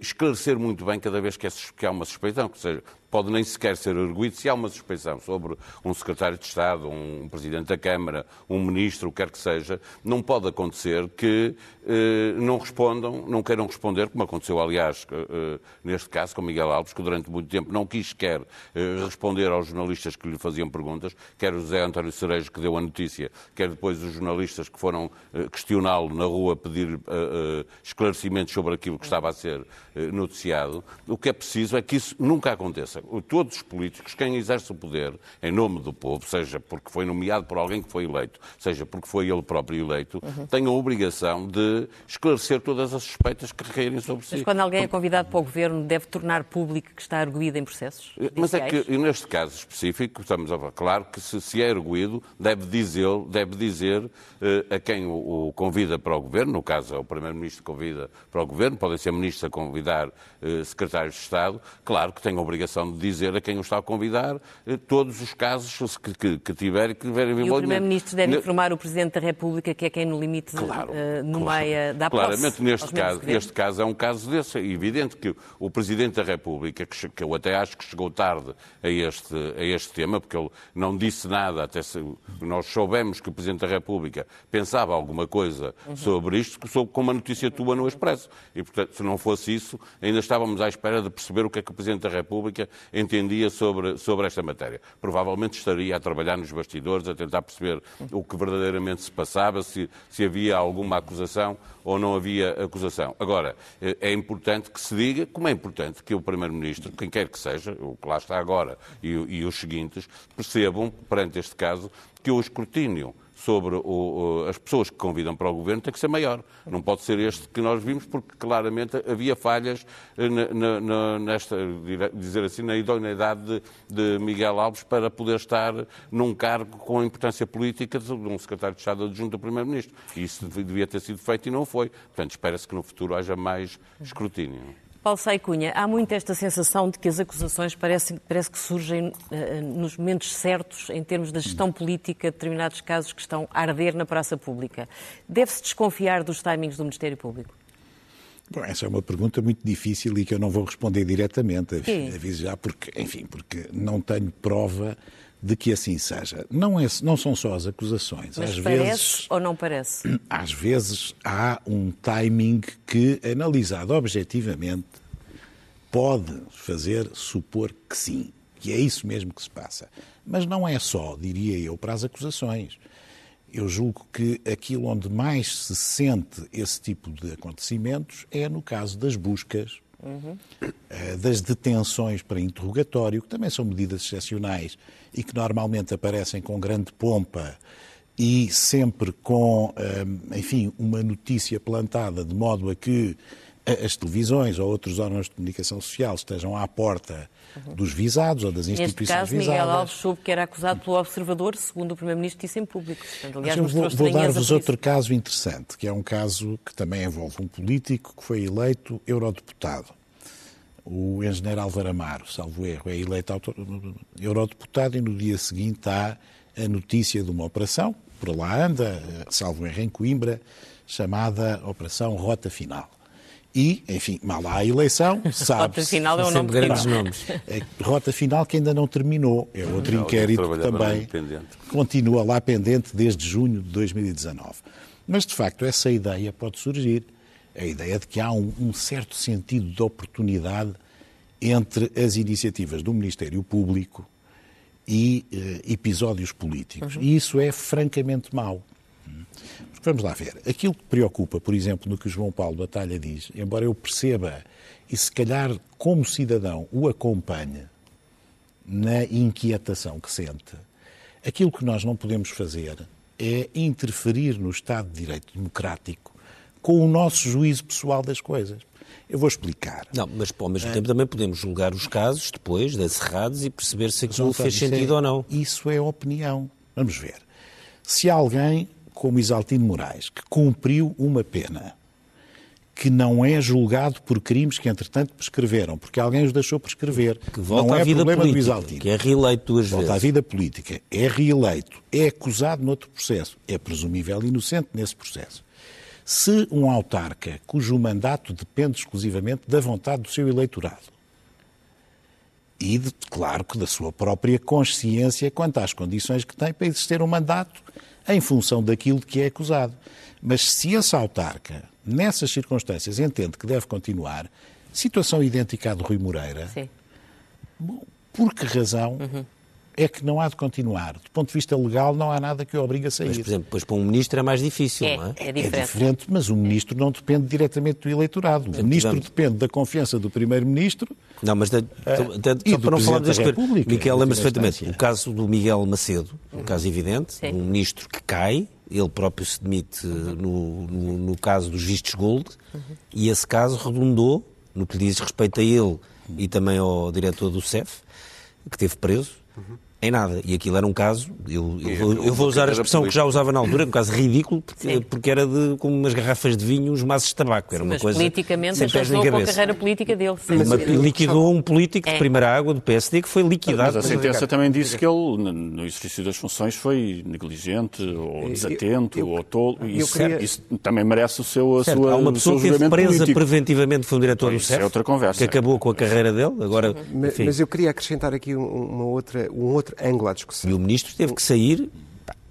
S6: esclarecer muito bem cada vez que, é, há uma suspeita, que seja, pode nem sequer ser arguído se há uma suspeição sobre um secretário de Estado, um presidente da Câmara, um ministro, o que quer que seja, não pode acontecer que eh, não respondam, não queiram responder, como aconteceu, aliás, eh, neste caso com Miguel Alves, que durante muito tempo não quis sequer eh, responder aos jornalistas que lhe faziam perguntas, quer o José António Cerejo, que deu a notícia, quer depois os jornalistas que foram eh, questioná-lo na rua, pedir eh, eh, esclarecimentos sobre aquilo que estava a ser noticiado. O que é preciso é que isso nunca aconteça todos os políticos, quem exerce o poder em nome do povo, seja porque foi nomeado por alguém que foi eleito, seja porque foi ele próprio eleito, uhum. tem a obrigação de esclarecer todas as suspeitas que recaírem sobre si.
S2: Mas quando alguém é convidado para o governo, deve tornar público que está arguído em processos?
S6: Judiciais? Mas é que, neste caso específico, estamos a falar, claro que se, se é arguído, deve dizer, deve dizer uh, a quem o, o, convida para o governo, no caso é o Primeiro-Ministro que convida para o governo, podem ser ministros a convidar uh, secretários de Estado, claro que tem a obrigação de dizer a quem o está a convidar eh, todos os casos que, que, que tiver e que tiverem
S2: E o Primeiro-Ministro deve informar o Presidente da República, que é quem no limite
S6: claro, uh,
S2: nomeia,
S6: claro. dá Claramente, neste caso, este caso é um caso desse. É evidente que o Presidente da República, que, que eu até acho que chegou tarde a este, a este tema, porque ele não disse nada, até se nós soubemos que o Presidente da República pensava alguma coisa uhum. sobre isto, soube com uma notícia tua no Expresso. E, portanto, se não fosse isso, ainda estávamos à espera de perceber o que é que o Presidente da República entendia sobre, sobre esta matéria. Provavelmente estaria a trabalhar nos bastidores, a tentar perceber o que verdadeiramente se passava, se, se havia alguma acusação ou não havia acusação. Agora, eh, é importante que se diga, como é importante que o Primeiro-Ministro, quem quer que seja, o que lá está agora e, e os seguintes, percebam, perante este caso, que o escrutínio sobre o, as pessoas que convidam para o governo tem que ser maior. Não pode ser este que nós vimos, porque claramente havia falhas eh, na, na, nesta, dizer assim, na idoneidade de, de, Miguel Alves para poder estar num cargo com a importância política de um secretário de Estado adjunto do Primeiro-Ministro. Isso devia ter sido feito e não foi. Portanto, espera-se que no futuro haja mais escrutínio.
S2: Paulo Saicunha, há muito esta sensação de que as acusações parecem, parece que surgem uh, nos momentos certos em termos da gestão política de determinados casos que estão a arder na praça pública. Deve-se desconfiar dos timings do Ministério Público?
S4: Bom, essa é uma pergunta muito difícil e que eu não vou responder diretamente, aviso já, porque, enfim, porque não tenho prova de que assim seja. Não, é, não são só as acusações.
S2: Mas às parece vezes, ou não parece?
S4: Às vezes há um timing que, analisado objetivamente, pode fazer supor que sim, que é isso mesmo que se passa. Mas não é só, diria eu, para as acusações. Eu julgo que aquilo onde mais se sente esse tipo de acontecimentos é no caso das buscas Uhum. das detenções para interrogatório, que também são medidas excepcionais e que normalmente aparecem com grande pompa e sempre com, eh, enfim, uma notícia plantada de modo a que as televisões ou outros órgãos de comunicação social estejam à porta dos visados ou das instituições
S2: Neste caso,
S4: visadas.
S2: Miguel Alves soube que era acusado pelo observador, segundo o Primeiro-Ministro disse em público.
S4: Portanto, aliás, vou, vou dar-vos outro caso interessante, que é um caso que também envolve um político que foi eleito eurodeputado. O engenheiro Álvaro Amaro, salvo erro, é eleito autor... eurodeputado e no dia seguinte há a notícia de uma operação, por lá anda, salvo erro, em Coimbra, chamada Operação Rota Final. E, enfim, mal há a eleição, sabe
S2: Rota final é um nome
S1: grandes nomes.
S4: É, rota final que ainda não terminou. É outro não, inquérito que também continua lá pendente desde junho de 2019. Mas, de facto, essa ideia pode surgir. A ideia de que há um, um certo sentido de oportunidade entre as iniciativas do Ministério Público e eh, episódios políticos. Uhum. E isso é francamente mau. Vamos lá ver. Aquilo que preocupa, por exemplo, no que o João Paulo Batalha diz, embora eu perceba e se calhar como cidadão o acompanhe na inquietação que sente, aquilo que nós não podemos fazer é interferir no Estado de Direito Democrático com o nosso juízo pessoal das coisas. Eu vou explicar.
S1: Não, mas ao mesmo tempo também podemos julgar os casos depois, encerrados, e perceber se aquilo fez
S4: é-
S1: sentido ou não.
S4: Isso é opinião. Vamos ver. Se alguém, como Isaltino Moraes, que cumpriu uma pena, que não é julgado por crimes que, entretanto, prescreveram, porque alguém os deixou prescrever.
S1: Que volta
S4: não
S1: à
S4: é
S1: vida
S4: problema do
S1: política,
S4: Isaltino.
S1: que é reeleito duas
S4: Volta à
S1: vezes.
S4: vida política, é reeleito, é acusado noutro processo, é presumível inocente nesse processo. Se um autarca cujo mandato depende exclusivamente da vontade do seu eleitorado e, de, claro, que da sua própria consciência quanto às condições que tem para existir um mandato em função daquilo de que é acusado. Mas se esse autarca, nessas circunstâncias, entende que deve continuar, situação idêntica à do Rui Moreira,
S2: Sim.
S4: por que razão é que não há de continuar? Do ponto de vista legal, não há nada que o obrigue a sair.
S1: Mas, por exemplo, depois para um ministro é mais difícil,
S2: É,
S1: não é?
S2: é
S4: É
S2: diferente.
S4: diferente, mas o ministro não depende diretamente do eleitorado. O ministro
S1: tivemos-
S4: depende da confiança do primeiro-ministro
S1: Não, mas de, então, de-
S4: e
S1: só
S4: do
S1: para não falarmos
S4: Presidente
S1: das
S4: da
S1: coisas.
S4: Em
S1: lembra-se perfeitamente. O caso do Miguel Macedo, um caso evidente,
S2: Sim.
S1: um ministro que cai, ele próprio se demite no, no, no caso dos vistos gold, e esse caso redundou, no que diz respeito a ele e também ao diretor do CEF, que esteve preso, em nada. E aquilo era um caso, eu, eu, vou, eu vou usar a expressão que já usava na altura, um caso ridículo, porque, porque era de, como umas garrafas de vinho, uns maços de tabaco. Era uma
S2: Mas
S1: coisa
S2: politicamente
S1: sem pés nem
S2: ajudou com a carreira política dele.
S1: e liquidou um político de
S2: É.
S1: primeira água do PSD que foi liquidado.
S5: Mas a sentença também disse que ele, no- exercício das funções, foi negligente, ou desatento,
S7: eu-
S5: ou tolo. Isso,
S7: queria-
S5: isso também merece o seu, a
S1: Certo,
S5: sua,
S1: há uma pessoa
S5: seu
S1: que esteve presa
S5: político.
S1: preventivamente, foi um diretor do CEF,
S5: é outra conversa.
S1: que acabou com a carreira dele, agora,
S7: Mas,
S1: enfim,
S7: mas eu queria acrescentar aqui um, uma outra, um outro ângulo à discussão.
S1: e o ministro teve que sair,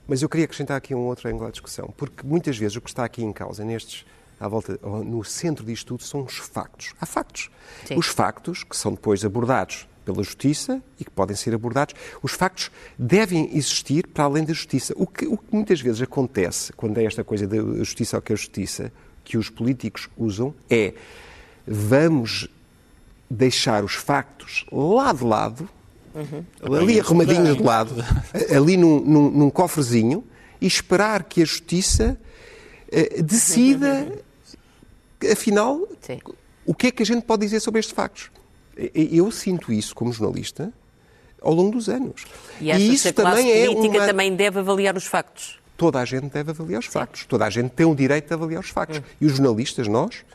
S7: Mas eu queria acrescentar aqui um outro ângulo à discussão, porque muitas vezes o que está aqui em causa, nestes, à volta, no centro disto tudo, são os factos. Há factos.
S2: Sim.
S7: Os factos que são depois abordados pela justiça e que podem ser abordados, os factos devem existir para além da justiça. O que, o que muitas vezes acontece quando é esta coisa da justiça ou que a justiça que os políticos usam é vamos deixar os factos lá de lado, ali arrumadinhos de lado, ali num, num- num cofrezinho, e esperar que a justiça eh, decida, afinal,
S2: Sim.
S7: o que é que a gente pode dizer sobre estes factos. E- Eu sinto isso como jornalista ao longo dos anos.
S2: E que a classe
S7: é
S2: política
S7: uma...
S2: também deve avaliar os factos?
S7: Toda a gente deve avaliar os factos. Toda a gente tem o direito de avaliar os factos. E os jornalistas, nós,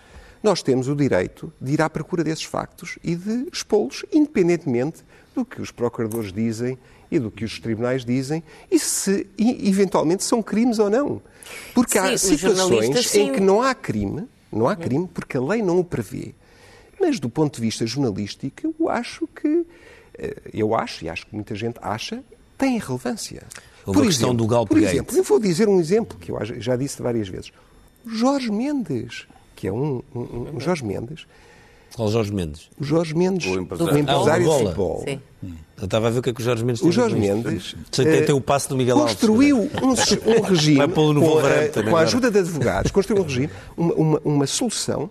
S7: nós temos o direito de ir à procura desses factos e de expô-los, independentemente do que os procuradores dizem e do que os tribunais dizem e se e, eventualmente são crimes ou não. Porque há
S2: Sim, jornalistas,
S7: situações
S2: sim.
S7: em que não há crime, não há crime porque a lei não o prevê. Mas do ponto de vista jornalístico, eu acho que eh, eu acho e acho que muita gente acha tem relevância.
S1: Houve a questão do
S7: por
S1: Galpegate.
S7: exemplo, eu vou dizer um exemplo que eu já disse várias vezes. Jorge Mendes, que é um, um- um Jorge Mendes,
S1: Qual Jorge Mendes?
S7: o Jorge Mendes,
S6: O
S7: o
S6: empresário.
S7: empresário,
S1: Ah, o
S7: de
S1: bola.
S7: futebol.
S2: Sim.
S1: Eu estava a ver o que é que o Jorge Mendes
S7: O
S1: tem a
S7: Jorge. Mendes
S1: tem, tem o passo do Miguel Alves.
S7: construiu um, se- um regime
S1: Vai pô-lo no
S7: com, a,
S1: Wolverhampton
S7: com a ajuda de advogados, construiu um regime, uma, uma, uma solução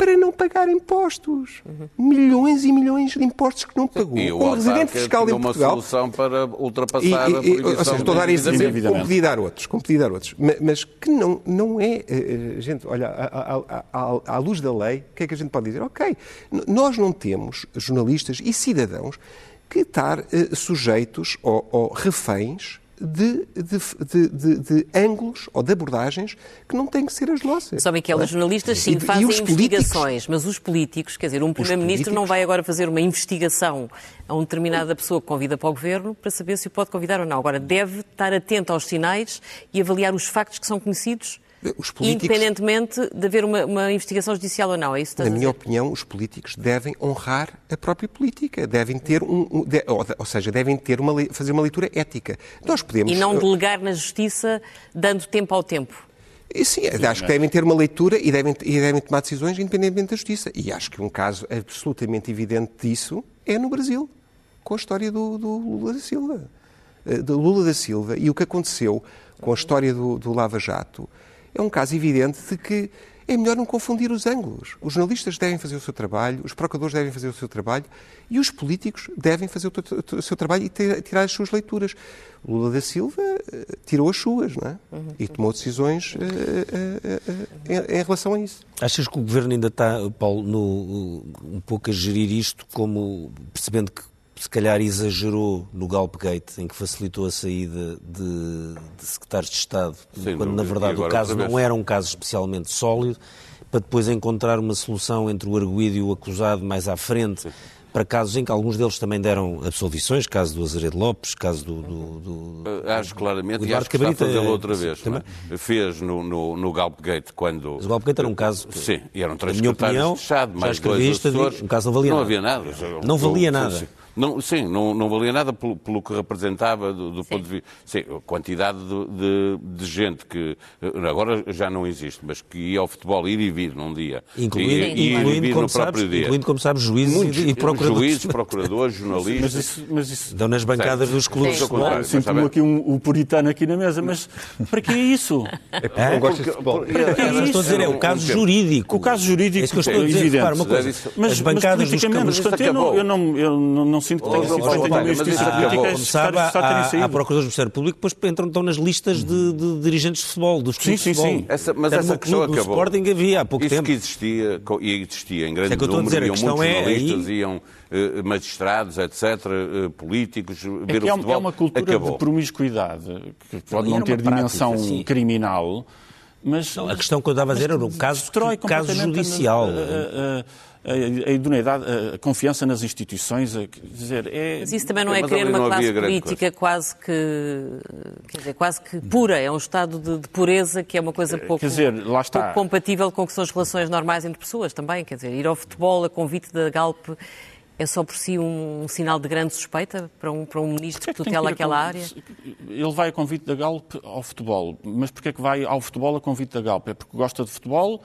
S7: para não pagar impostos. Milhões e milhões de impostos que não pagou.
S6: E
S7: Como residente fiscal em
S6: uma
S7: Portugal,
S6: solução para ultrapassar
S7: E-
S6: a
S7: e- e-
S6: proibição
S7: ou seja, estou a dar esse exemplo, como podia dar outros, como podia dar outros. Ma- Mas, que não, não é, eh, eh, gente, olha, à, à- à- à luz da lei, o que é que a gente pode dizer? Ok, nós não temos jornalistas e cidadãos que estar eh, sujeitos ou, ou reféns de, de, de- de- de ângulos ou de abordagens que não têm que ser as nossas.
S2: Só Miquel,
S7: não é?
S2: os jornalistas
S7: E-
S2: sim
S7: e
S2: fazem
S7: políticos-
S2: investigações, mas os políticos, quer dizer, um primeiro-ministro não vai agora fazer uma investigação a uma determinada pessoa que convida para o governo para saber se o pode convidar ou não. Agora, deve estar atento aos sinais e avaliar os factos que são conhecidos,
S7: Os políticos-
S2: independentemente de haver uma, uma investigação judicial ou não. É isso que estás
S7: Na
S2: a
S7: minha
S2: dizer?
S7: opinião, os políticos devem honrar a própria política, devem ter um, um- de- ou, ou seja, devem ter uma, fazer uma leitura ética. Nós podemos
S2: E não delegar na justiça, dando tempo ao tempo.
S7: E Sim, acho que devem ter uma leitura e devem, e devem tomar decisões independentemente da justiça. E acho que um caso absolutamente evidente disso é no Brasil, com a história do, do Lula da Silva. Eh, Do Lula da Silva e o que aconteceu com a história do, do Lava Jato é um caso evidente de que é melhor não confundir os ângulos. Os jornalistas devem fazer o seu trabalho, os procuradores devem fazer o seu trabalho e os políticos devem fazer o, seu trabalho e tirar as suas leituras. Lula da Silva uh, tirou as suas, não é? Uhum. E tomou decisões uh, uh, em, em, relação a isso.
S1: Achas que o governo ainda está, Paulo, no, um pouco a gerir isto como percebendo que se calhar exagerou no Galpgate, em que facilitou a saída de, de secretários de Estado, Sim, quando na verdade o caso não era um caso especialmente sólido, para depois encontrar uma solução entre o arguído e o acusado mais à frente. Sim para casos em que alguns deles também deram absolvições, caso do Azeredo Lopes, caso do... do, do
S6: eh, acho claramente, e acho que Cabrita, está a fazê-lo outra vez. É? Fez no, no, no Galpgate quando...
S1: Mas o Galpgate era um caso... Que,
S6: sim, e eram três secretários de Estado, mais
S1: dois
S6: assessores.
S1: Um caso não valia
S6: não
S1: nada.
S6: Não havia nada.
S1: Não valia nada.
S6: Não, sim, não, não valia nada pelo, pelo que representava do, do ponto de vista. Sim, a quantidade de, de, de, gente que agora já não existe, mas que ia ao futebol ir e vir num dia.
S1: Incluindo, e, incluindo, e vir no próprio dia. Incluindo, como sabes, juízes Muitos, e, procuradores.
S6: Juízes, procuradores, jornalistas. Mas isso,
S1: mas isso... Dão nas bancadas dos clubes de futebol.
S5: Sinto-me aqui um, um, puritano aqui na mesa, mas para que é isso?
S7: É porque é? não gostas de futebol.
S1: Para que é isso? Estou a dizer, é o caso jurídico.
S5: O caso jurídico é
S1: isso que eu estou a dizer. Repara, uma coisa,
S5: mas, as bancadas dos clubes... Eu não, eu não sinto que tenha sido
S1: olha, mas isso acabou. Começava há, há procuradores do Ministério Público, depois entram, estão nas listas de, de dirigentes de futebol, dos clubes
S6: sim,
S1: sim,
S6: Sim, essa, mas essa questão acabou.
S1: Do Sporting havia há pouco
S6: isso
S1: tempo.
S6: que existia, e existia em grande é número, dizer, iam muitos é jornalistas, aí... iam uh, magistrados, etc., uh, políticos,
S5: é ver o futebol. É uma cultura acabou. de promiscuidade, que pode não, não ter dimensão criminal, mas...
S1: Não, a questão que eu estava a dizer era um caso, caso judicial. A,
S5: a, a, idoneidade, a confiança nas instituições, a, dizer, é...
S2: Mas isso também não é querer uma classe política quase que, quer dizer, quase que pura, é um estado de, de, pureza que é uma coisa pouco,
S5: dizer, lá está.
S2: pouco compatível com o que são as relações normais entre pessoas também, quer dizer, ir ao futebol a convite da Galp é só por si um, um, sinal de grande suspeita para um, para um ministro que, é que tutela aquela com... área?
S5: Ele vai a convite da Galp ao futebol, mas porquê é que vai ao futebol a convite da Galp? É porque gosta de futebol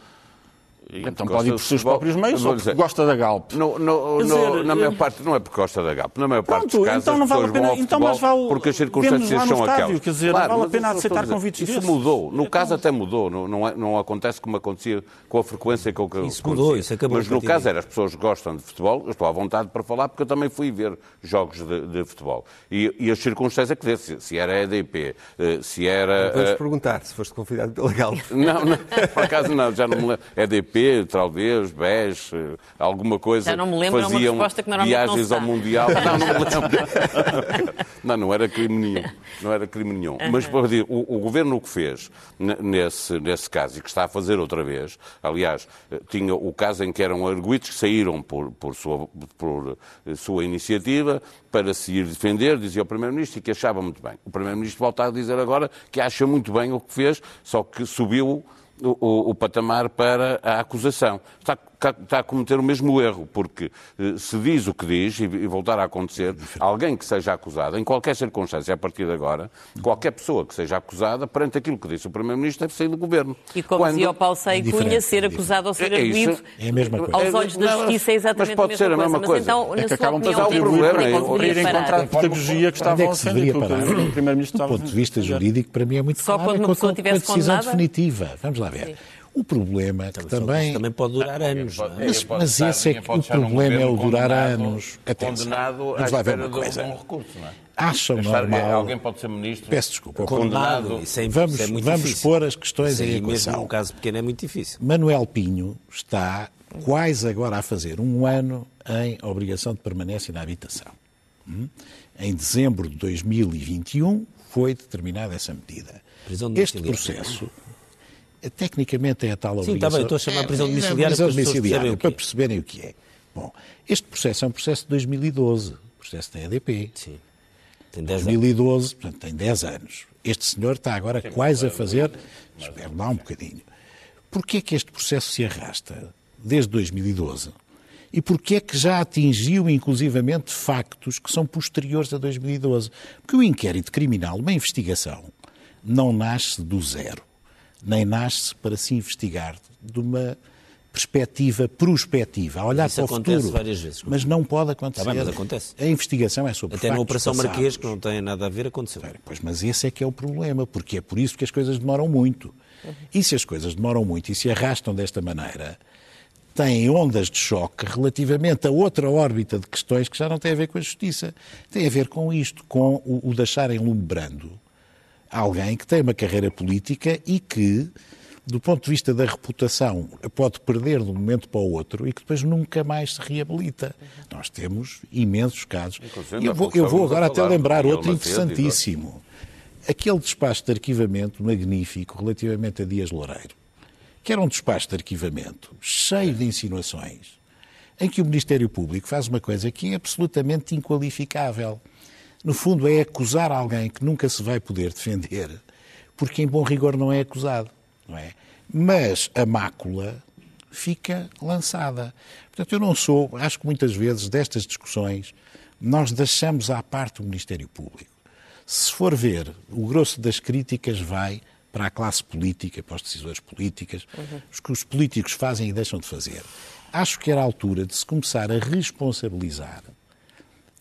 S5: então pode ir por seus próprios meios ou porque dizer, gosta da Galp.
S6: No, no, no, na maior parte não é porque gosta da Galp. Na maior parte pronto, dos casos então não vale a pena, então mas vale, porque as circunstâncias são aquelas.
S5: Quer dizer, claro, não vale a pena aceitar convites
S6: Isso
S5: desses.
S6: mudou. No então... caso até mudou. Não, não, é, não, acontece como acontecia com a frequência com que
S1: Isso mudou, isso acabou
S6: Mas no caso era, as pessoas gostam de futebol, eu estou à vontade para falar porque eu também fui ver jogos de, de futebol. E, e as circunstâncias que desse, se era EDP, eh, se era...
S7: Vamos uh... perguntar se foste convidado pela Galp.
S6: Não, não, por acaso não, já não me lembro. EDP, talvez BES, alguma coisa.
S2: Já não me lembro,
S6: faziam
S2: uma que
S6: viagens
S2: ao
S6: Mundial. Não, não me lembro. não, não era crime nenhum. Não era crime nenhum. Mas para dizer, o, o, governo o que fez nesse, nesse caso e que está a fazer outra vez, aliás, tinha o caso em que eram arguidos que saíram por, por, sua, por sua iniciativa para se ir defender, dizia o Primeiro-Ministro, e que achava muito bem. O Primeiro-Ministro volta a dizer agora que acha muito bem o que fez, só que subiu o, o, o, patamar para a acusação. Está está a cometer o mesmo erro, porque eh, se diz o que diz, e voltar a acontecer, alguém que seja acusado, em qualquer circunstância, a partir de agora, qualquer pessoa que seja acusada, perante aquilo que disse o Primeiro-Ministro, deve sair do Governo.
S2: E como Quando... dizia o Paulo Sei é Cunha, ser acusado ou ser é, arguído,
S4: é a mesma coisa.
S2: aos olhos da Justiça é exatamente
S6: mas pode ser a mesma coisa. Mas
S2: então,
S5: é que acabam por dar o problema, é ir contra a pedagogia que estavam a
S4: ser o Primeiro-Ministro Do ponto de vista jurídico, para mim é muito
S2: Só
S4: claro.
S2: quando uma pessoa tivesse
S4: decisão definitiva. Vamos lá ver. O problema é que então, também...
S1: também pode durar anos.
S4: Pode, mas, mas esse é que o problema é o durar anos.
S6: Condenado Vamos lá ver uma coisa. Um recurso, não é?
S4: Acham normal...
S6: Alguém pode ser ministro...
S4: Peço desculpa.
S1: Condenado. condenado. Isso é,
S4: vamos,
S1: isso é muito
S4: vamos
S1: difícil.
S4: pôr as questões em equação.
S1: Mesmo um caso pequeno é muito difícil.
S4: Manuel Pinho está quase agora a fazer um ano em obrigação de permanência na habitação. Hum? Em dezembro de 2021 foi determinada essa medida. Este processo tecnicamente é a tal
S1: obrigação. Sim, está bem, estou a chamar a prisão domiciliária,
S4: é, domiciliária para perceberem o que é. Bom, este processo é um processo de 2012, processo da EDP.
S1: Sim. Tem 10
S4: 2012, anos. portanto, tem 10 anos. Este senhor está agora Sim, quase a fazer. Espero lá um bocadinho. Porquê é que este processo se arrasta desde 2012? E porquê é que já atingiu, inclusivamente, factos que são posteriores a 2012? Porque o inquérito criminal, uma investigação, não nasce do zero nem nasce para se investigar de uma perspectiva prospectiva, a olhar
S1: Isso
S4: para o futuro.
S1: várias vezes.
S4: Mas não pode acontecer.
S1: Tá bem, mas acontece.
S4: A investigação é sobre
S1: Até
S4: na
S1: Operação
S4: passados.
S1: Marquês, que não tem nada a ver, aconteceu.
S4: Pois, mas esse é que é o problema, porque é por isso que as coisas demoram muito. E se as coisas demoram muito e se arrastam desta maneira, têm ondas de choque relativamente a outra órbita de questões que já não têm a ver com a justiça. Tem a ver com isto, com o, o deixar enlumbrando alguém que tem uma carreira política e que, do ponto de vista da reputação, pode perder de um momento para o outro e que depois nunca mais se reabilita. Nós temos imensos casos. Eu vou, eu vou agora até lembrar outro interessantíssimo. Aquele despacho de arquivamento magnífico relativamente a Dias Loureiro, que era um despacho de arquivamento cheio de insinuações, em que o Ministério Público faz uma coisa que é absolutamente inqualificável. No fundo, é acusar alguém que nunca se vai poder defender, porque em bom rigor não é acusado, não é? Mas a mácula fica lançada. Portanto, eu não sou, acho que muitas vezes destas discussões nós deixamos à parte o Ministério Público. Se for ver, o grosso das críticas vai para a classe política, para os decisores políticos, os que os políticos fazem e deixam de fazer. Acho que era a altura de se começar a responsabilizar,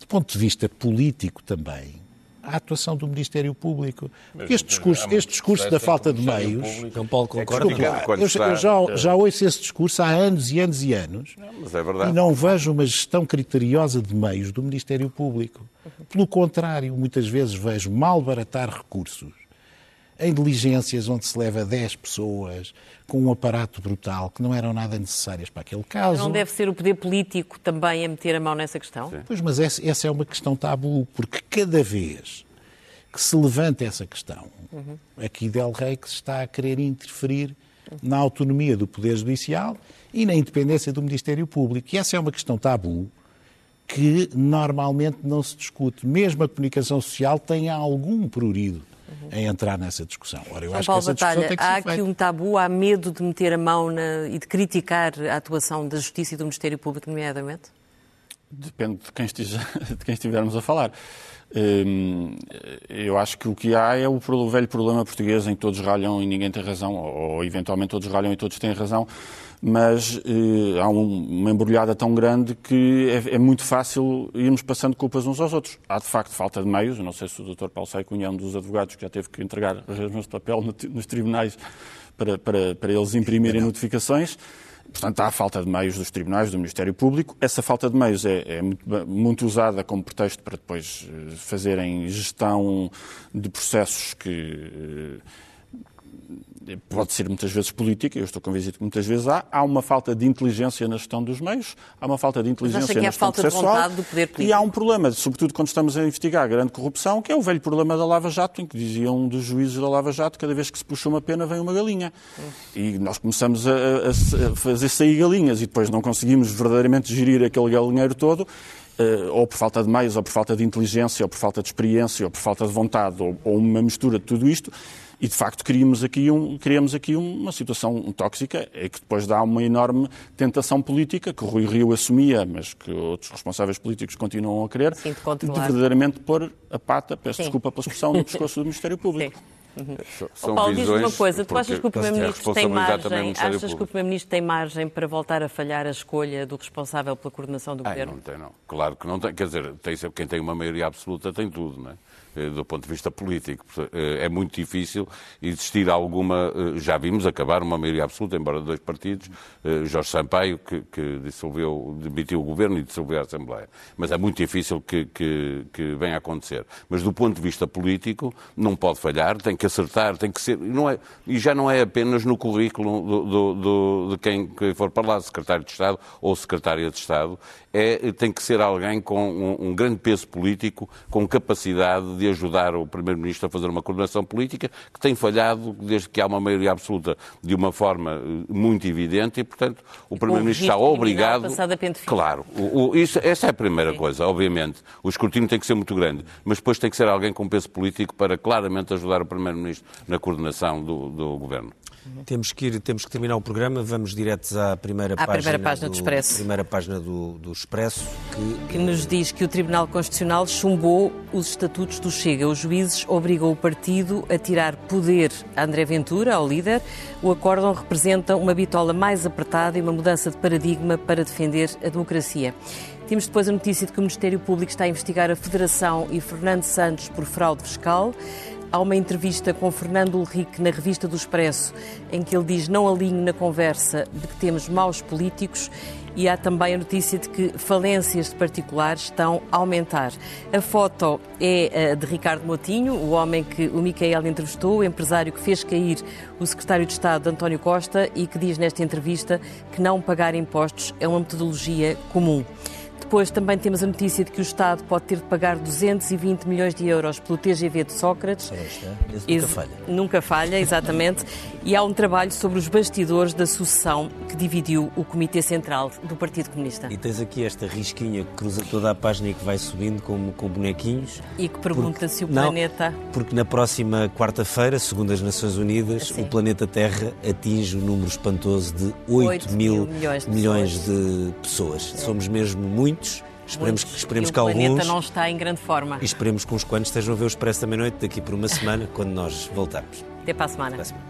S4: do ponto de vista político também, a atuação do Ministério Público. Porque este discurso, este discurso da falta de meios.
S1: João Paulo concorda?
S4: Lá,
S6: quando
S4: eu,
S6: está-
S4: eu já, já ouço esse discurso há anos e anos e anos.
S6: Mas é verdade.
S4: E não vejo uma gestão criteriosa de meios do Ministério Público. Pelo contrário, muitas vezes vejo mal baratar recursos em diligências onde se leva 10 pessoas com um aparato brutal que não eram nada necessárias para aquele caso.
S2: Não deve ser o poder político também a meter a mão nessa questão?
S4: Pois, mas essa, essa é uma questão tabu, porque cada vez que se levanta essa questão, aqui Del Rey que se está a querer interferir na autonomia do Poder Judicial e na independência do Ministério Público. E essa é uma questão tabu que normalmente não se discute. Mesmo a comunicação social tem algum prurido em entrar nessa discussão. Ora, eu
S2: João
S4: acho
S2: Paulo
S4: que essa discussão
S2: Batalha,
S4: tem que
S2: há aqui
S4: feita.
S2: um tabu, há medo de meter a mão na- e de criticar a atuação da Justiça e do Ministério Público, nomeadamente?
S5: Depende de quem, esteja, de quem estivermos a falar. Hum, Eu acho que o que há é o velho problema português em que todos ralham e ninguém tem razão, ou eventualmente todos ralham e todos têm razão, mas eh, há um- uma embrulhada tão grande que é, é muito fácil irmos passando culpas uns aos outros. Há de facto falta de meios, eu não sei se o Dr. Paulo Sai Cunha é um dos advogados que já teve que entregar razões de papel no nos tribunais para, para, para eles imprimirem notificações. Portanto, há falta de meios dos tribunais, do Ministério Público. Essa falta de meios é, é muito, muito usada como pretexto para depois eh, fazerem gestão de processos que eh, pode ser muitas vezes política, eu estou convencido que muitas vezes há. Há uma falta de inteligência na gestão dos meios, há uma falta de inteligência
S2: que
S5: na
S2: há
S5: gestão
S2: falta de
S5: processual
S2: vontade do poder político?
S5: e há um problema, sobretudo quando estamos a investigar a grande corrupção, que é o velho problema da Lava Jato, em que dizia um dos juízes da Lava Jato, cada vez que se puxa uma pena vem uma galinha. E nós começamos a, a- a fazer sair galinhas e depois não conseguimos verdadeiramente gerir aquele galinheiro todo, eh, ou por falta de meios, ou por falta de inteligência, ou por falta de experiência, ou por falta de vontade, ou, ou uma mistura de tudo isto. E, de facto, criamos aqui, um, criamos aqui uma situação tóxica e que depois dá uma enorme tentação política, que o Rui Rio assumia, mas que outros responsáveis políticos continuam a querer,
S2: Sim, de
S5: verdadeiramente pôr a pata, peço
S2: Sim.
S5: desculpa pela expressão, no pescoço do Ministério Público.
S6: São
S2: Oh, Paulo, diz-me uma coisa, tu achas que o
S6: é
S2: Primeiro-Ministro tem
S6: do
S2: margem,
S6: Ministério
S2: achas que o
S6: Público.
S2: Primeiro-Ministro tem margem para voltar a falhar a escolha do responsável pela coordenação do
S6: Ai,
S2: Governo?
S6: não tem, não. Claro que não tem. Quer dizer, tem quem tem uma maioria absoluta tem tudo, não é? Eh, Do ponto de vista político. Eh, É muito difícil existir alguma. eh, Já vimos acabar uma maioria absoluta, embora dois partidos, Jorge Sampaio, que, que dissolveu, demitiu o governo e dissolveu a Assembleia. Mas é muito difícil que, que, que venha a acontecer. Mas do ponto de vista político, não pode falhar, tem que acertar, tem que ser. Não é, e já não é apenas no currículo do, do- do- de quem for para lá, secretário de Estado ou secretária de Estado, é, tem que ser alguém com um, um grande peso político, com capacidade de ajudar o Primeiro-Ministro a fazer uma coordenação política, que tem falhado desde que há uma maioria absoluta de uma forma eh, muito evidente e, portanto, o Primeiro-Ministro está obrigado. Claro, o- o- isso, essa é a primeira coisa, obviamente. O escrutínio tem que ser muito grande, mas depois tem que ser alguém com peso político para claramente ajudar o Primeiro-Ministro na coordenação do, do Governo.
S1: Temos que, ir, temos que terminar o programa, vamos diretos à primeira
S2: À
S1: página,
S2: primeira página do Expresso.
S1: primeira página do, do Expresso, que
S2: que nos diz que o Tribunal Constitucional chumbou os estatutos do Chega. Os juízes obrigam o partido a tirar poder a André Ventura, ao líder. O acórdão representa uma bitola mais apertada e uma mudança de paradigma para defender a democracia. Temos depois a notícia de que o Ministério Público está a investigar a Federação e Fernando Santos por fraude fiscal. Há uma entrevista com Fernando Ulrich na revista do Expresso, em que ele diz: Não alinho na conversa de que temos maus políticos. E há também a notícia de que falências de particulares estão a aumentar. A foto é de Ricardo Motinho, o homem que o Micael entrevistou, o empresário que fez cair o secretário de Estado António Costa e que diz nesta entrevista que não pagar impostos é uma metodologia comum. Depois também temos a notícia de que o Estado pode ter de pagar 220 milhões de euros pelo TGV de Sócrates.
S1: Esse nunca falha.
S2: Nunca falha, exatamente. E há um trabalho sobre os bastidores da sucessão que dividiu o Comitê Central do Partido Comunista.
S1: E tens aqui esta risquinha que cruza toda a página e que vai subindo com, com bonequinhos.
S2: E que pergunta
S1: porque,
S2: se o
S1: não,
S2: planeta.
S1: Porque na próxima quarta-feira, segundo as Nações Unidas, o planeta Terra atinge o número espantoso de 8,
S2: 8
S1: mil
S2: mil milhões de
S1: milhões
S2: pessoas.
S1: de pessoas. Somos mesmo muitos. Esperemos,
S2: Muitos.
S1: esperemos
S2: e
S1: que
S2: o planeta
S1: alguns.
S2: não está em grande forma.
S1: E esperemos que uns quantos estejam a ver o Expresso da Meia-Noite daqui por uma semana, quando nós voltarmos.
S2: Até para a semana.
S1: Até a semana.